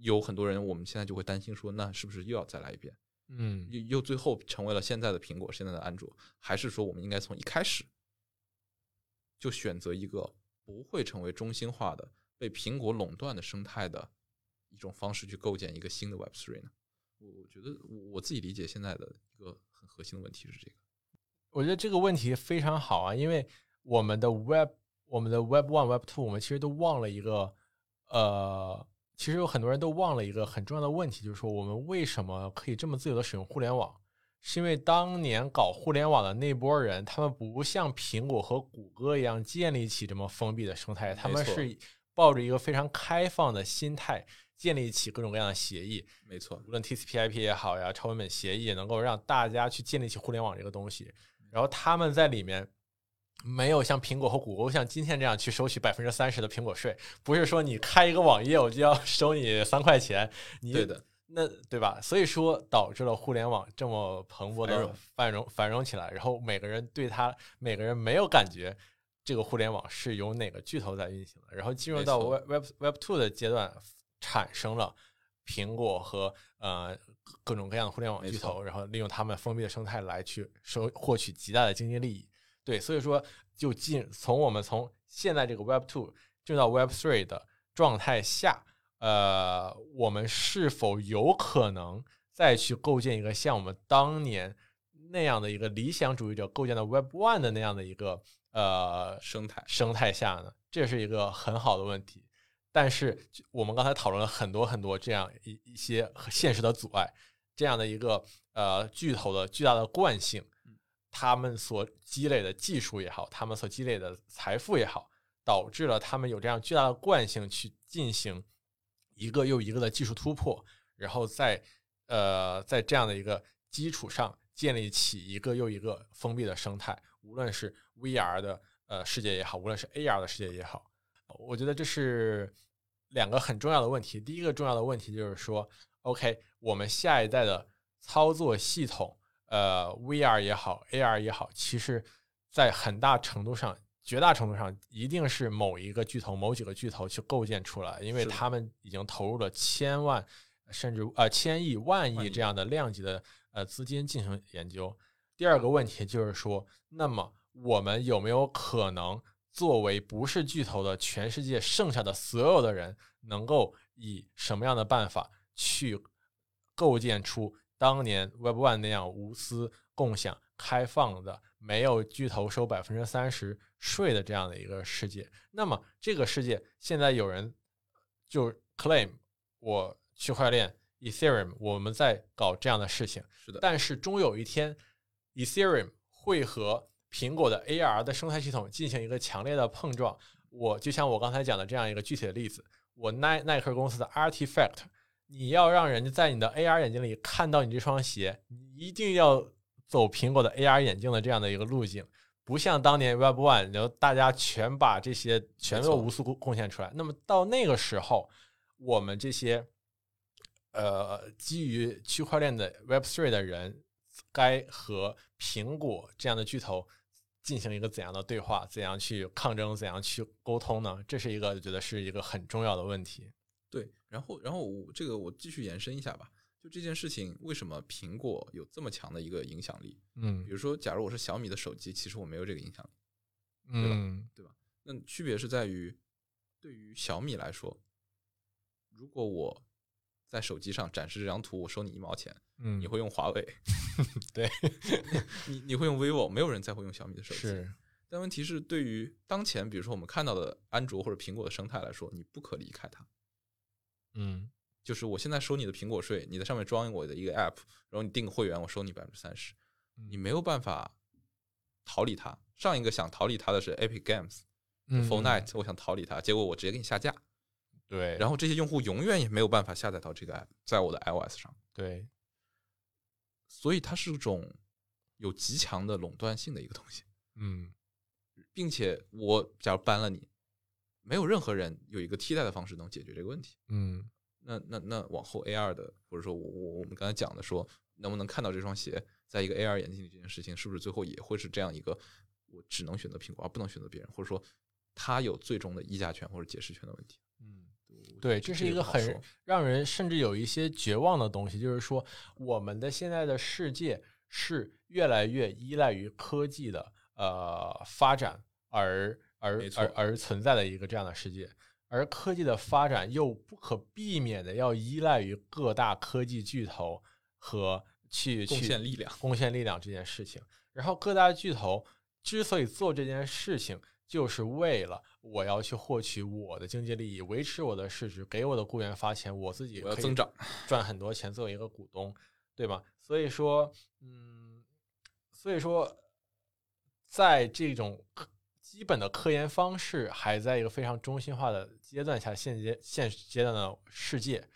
有很多人，我们现在就会担心说，那是不是又要再来一遍？嗯，又又最后成为了现在的苹果，现在的安卓，还是说我们应该从一开始就选择一个不会成为中心化的、被苹果垄断的生态的一种方式去构建一个新的 Web Three 呢？我我觉得我自己理解现在的一个很核心的问题是这个。我觉得这个问题非常好啊，因为我们的 Web、我们的 Web One、Web Two，我们其实都忘了一个呃。其实有很多人都忘了一个很重要的问题，就是说我们为什么可以这么自由的使用互联网？是因为当年搞互联网的那波人，他们不像苹果和谷歌一样建立起这么封闭的生态，他们是抱着一个非常开放的心态建立起各种各样的协议。没错，无论 TCP/IP 也好呀，超文本协议也能够让大家去建立起互联网这个东西，然后他们在里面。没有像苹果和谷歌像今天这样去收取百分之三十的苹果税，不是说你开一个网页我就要 收你三块钱，你对的，那对吧？所以说导致了互联网这么蓬勃的繁荣繁荣起来，然后每个人对他每个人没有感觉这个互联网是由哪个巨头在运行的，然后进入到 Web Web Web Two 的阶段，产生了苹果和呃各种各样的互联网巨头，然后利用他们封闭的生态来去收获取极大的经济利益。对，所以说就进从我们从现在这个 Web Two 进入到 Web Three 的状态下，呃，我们是否有可能再去构建一个像我们当年那样的一个理想主义者构建的 Web One 的那样的一个呃生态生态下呢？这是一个很好的问题。但是我们刚才讨论了很多很多这样一一些现实的阻碍，这样的一个呃巨头的巨大的惯性。他们所积累的技术也好，他们所积累的财富也好，导致了他们有这样巨大的惯性去进行一个又一个的技术突破，然后在呃在这样的一个基础上建立起一个又一个封闭的生态，无论是 VR 的呃世界也好，无论是 AR 的世界也好，我觉得这是两个很重要的问题。第一个重要的问题就是说，OK，我们下一代的操作系统，呃，VR 也好，AR 也好，其实在很大程度上。绝大程度上一定是某一个巨头、某几个巨头去构建出来，因为他们已经投入了千万甚至呃千亿、万亿这样的量级的呃资金进行研究。第二个问题就是说，那么我们有没有可能作为不是巨头的全世界剩下的所有的人，能够以什么样的办法去构建出当年 Web One 那样无私、共享、开放的？没有巨头收百分之三十税的这样的一个世界，那么这个世界现在有人就 claim 我区块链 Ethereum 我们在搞这样的事情，是的，但是终有一天 Ethereum 会和苹果的 AR 的生态系统进行一个强烈的碰撞。我就像我刚才讲的这样一个具体的例子，我耐耐克公司的 Artifact，你要让人家在你的 AR 眼镜里看到你这双鞋，你一定要。走苹果的 AR 眼镜的这样的一个路径，不像当年 Web One，然后大家全把这些全都无私贡贡献出来。那么到那个时候，我们这些呃基于区块链的 Web Three 的人，该和苹果这样的巨头进行一个怎样的对话？怎样去抗争？怎样去沟通呢？这是一个我觉得是一个很重要的问题。对，然后然后我这个我继续延伸一下吧。就这件事情，为什么苹果有这么强的一个影响力？嗯，比如说，假如我是小米的手机，其实我没有这个影响力，对吧？对吧？那区别是在于，对于小米来说，如果我在手机上展示这张图，我收你一毛钱，嗯，你会用华为 对，你你会用 vivo，没有人再会用小米的手机。是，但问题是，对于当前，比如说我们看到的安卓或者苹果的生态来说，你不可离开它。嗯。就是我现在收你的苹果税，你在上面装我的一个 app，然后你订个会员，我收你百分之三十，你没有办法逃离它。上一个想逃离它的是 Epic Games，Fortnite，我想逃离它，结果我直接给你下架。对，然后这些用户永远也没有办法下载到这个 app，在我的 iOS 上。对，所以它是一种有极强的垄断性的一个东西。嗯，并且我假如 ban 了你，没有任何人有一个替代的方式能解决这个问题。嗯。那那那往后 AR 的，或者说我我我们刚才讲的说，能不能看到这双鞋，在一个 AR 眼镜里这件事情，是不是最后也会是这样一个，我只能选择苹果而不能选择别人，或者说它有最终的议价权或者解释权的问题？嗯，对，这是一个很让人甚至有一些绝望的东西，就是说我们的现在的世界是越来越依赖于科技的呃发展而而而而存在的一个这样的世界。而科技的发展又不可避免的要依赖于各大科技巨头和去贡献力量、贡献力量这件事情。然后各大巨头之所以做这件事情，就是为了我要去获取我的经济利益，维持我的市值，给我的雇员发钱，我自己要增长，赚很多钱，作为一个股东，对吧？所以说，嗯，所以说，在这种。基本的科研方式还在一个非常中心化的阶段下，现阶现阶段的世界，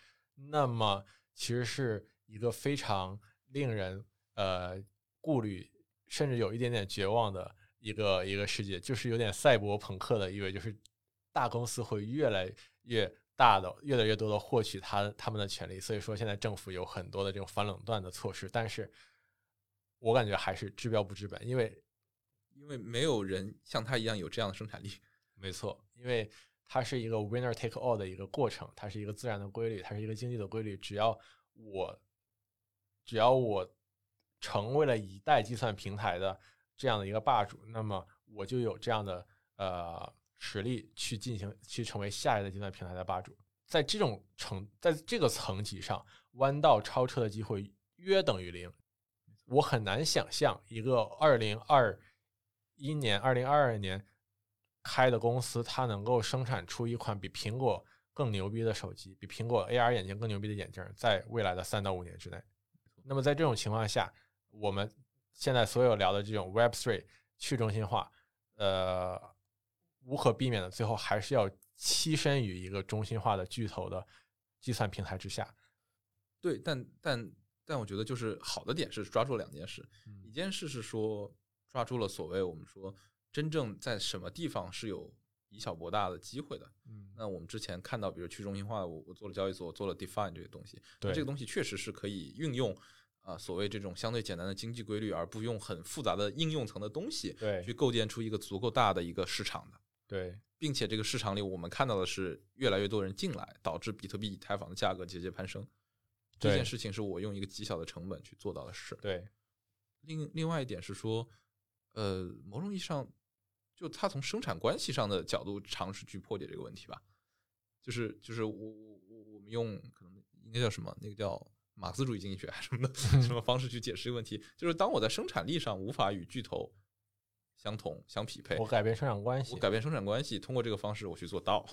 那么其实是一个非常令人呃顾虑，甚至有一点点绝望的一个一个世界，就是有点赛博朋克的意味，就是大公司会越来越大的、越来越多的获取他他们的权利。所以说，现在政府有很多的这种反垄断的措施，但是我感觉还是治标不治本，因为。因为没有人像他一样有这样的生产力，没错，因为它是一个 winner take all 的一个过程，它是一个自然的规律，它是一个经济的规律。只要我，只要我成为了一代计算平台的这样的一个霸主，那么我就有这样的呃实力去进行去成为下一代计算平台的霸主。在这种层，在这个层级上，弯道超车的机会约等于零。我很难想象一个二零二。一年，二零二二年开的公司，它能够生产出一款比苹果更牛逼的手机，比苹果 AR 眼镜更牛逼的眼镜，在未来的三到五年之内。那么在这种情况下，我们现在所有聊的这种 Web Three 去中心化，呃，无可避免的，最后还是要栖身于一个中心化的巨头的计算平台之下。对，但但但我觉得就是好的点是抓住了两件事，嗯一件事是说抓住了所谓我们说真正在什么地方是有以小博大的机会的。嗯，那我们之前看到，比如去中心化，我我做了交易所，我做了 Define 这些东西，那对这个东西确实是可以运用啊、所谓这种相对简单的经济规律，而不用很复杂的应用层的东西，对去构建出一个足够大的一个市场的。对并且这个市场里，我们看到的是越来越多人进来，导致比特币、以太坊的价格节节攀升。这件事情是我用一个极小的成本去做到的事。对另另外一点是说，呃，某种意义上，就它从生产关系上的角度尝试去破解这个问题吧。就是就是我我我我们用可能应该叫什么？那个叫马克思主义经济学还是什么的什么方式去解释这个问题？就是当我在生产力上无法与巨头相同相匹配，我改变生产关系我，改变生产关系，通过这个方式我去做到。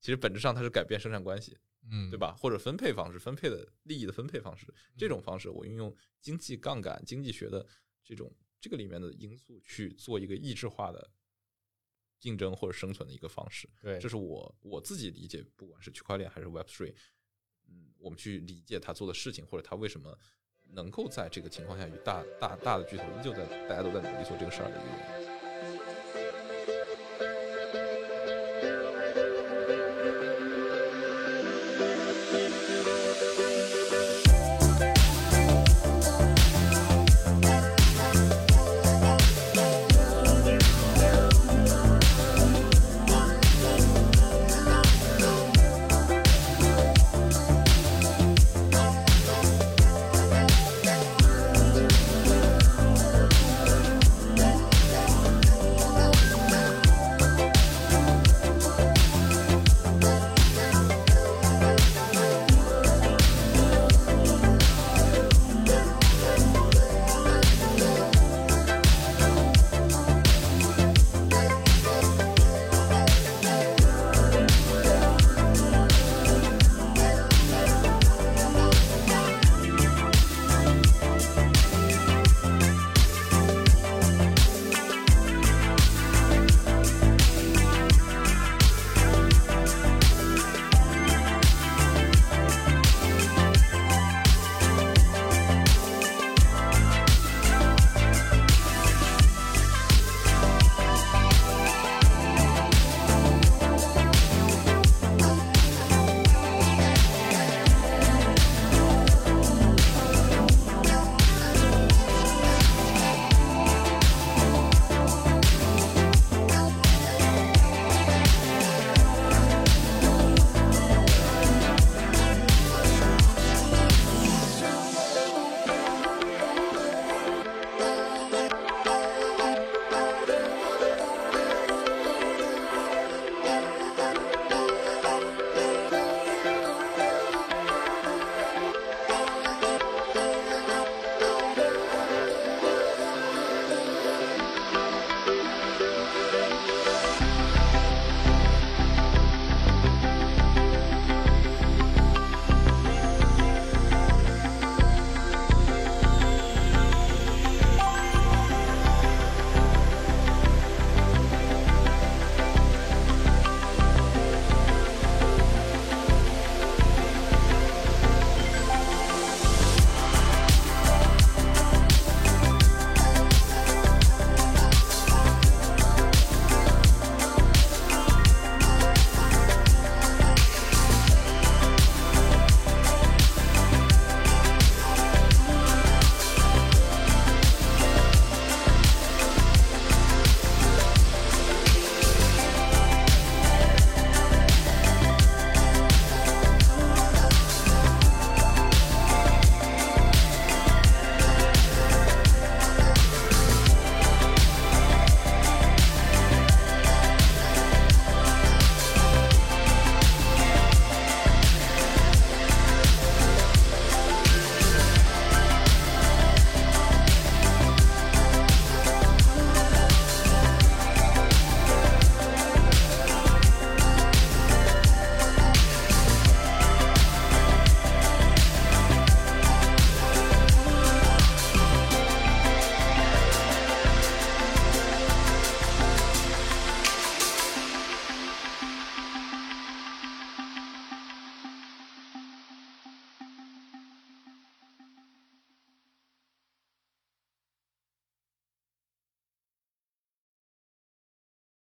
其实本质上它是改变生产关系，嗯，对？吧？或者分配方式，分配的利益的分配方式，这种方式我运用经济杠杆、经济学的这种这个里面的因素去做一个抑制化的竞争或者生存的一个方式。对，这是我我自己理解，不管是区块链还是 Web Three，嗯，我们去理解他做的事情，或者他为什么能够在这个情况下与大大大的巨头依旧在大家都在努力做这个事儿的一个原因。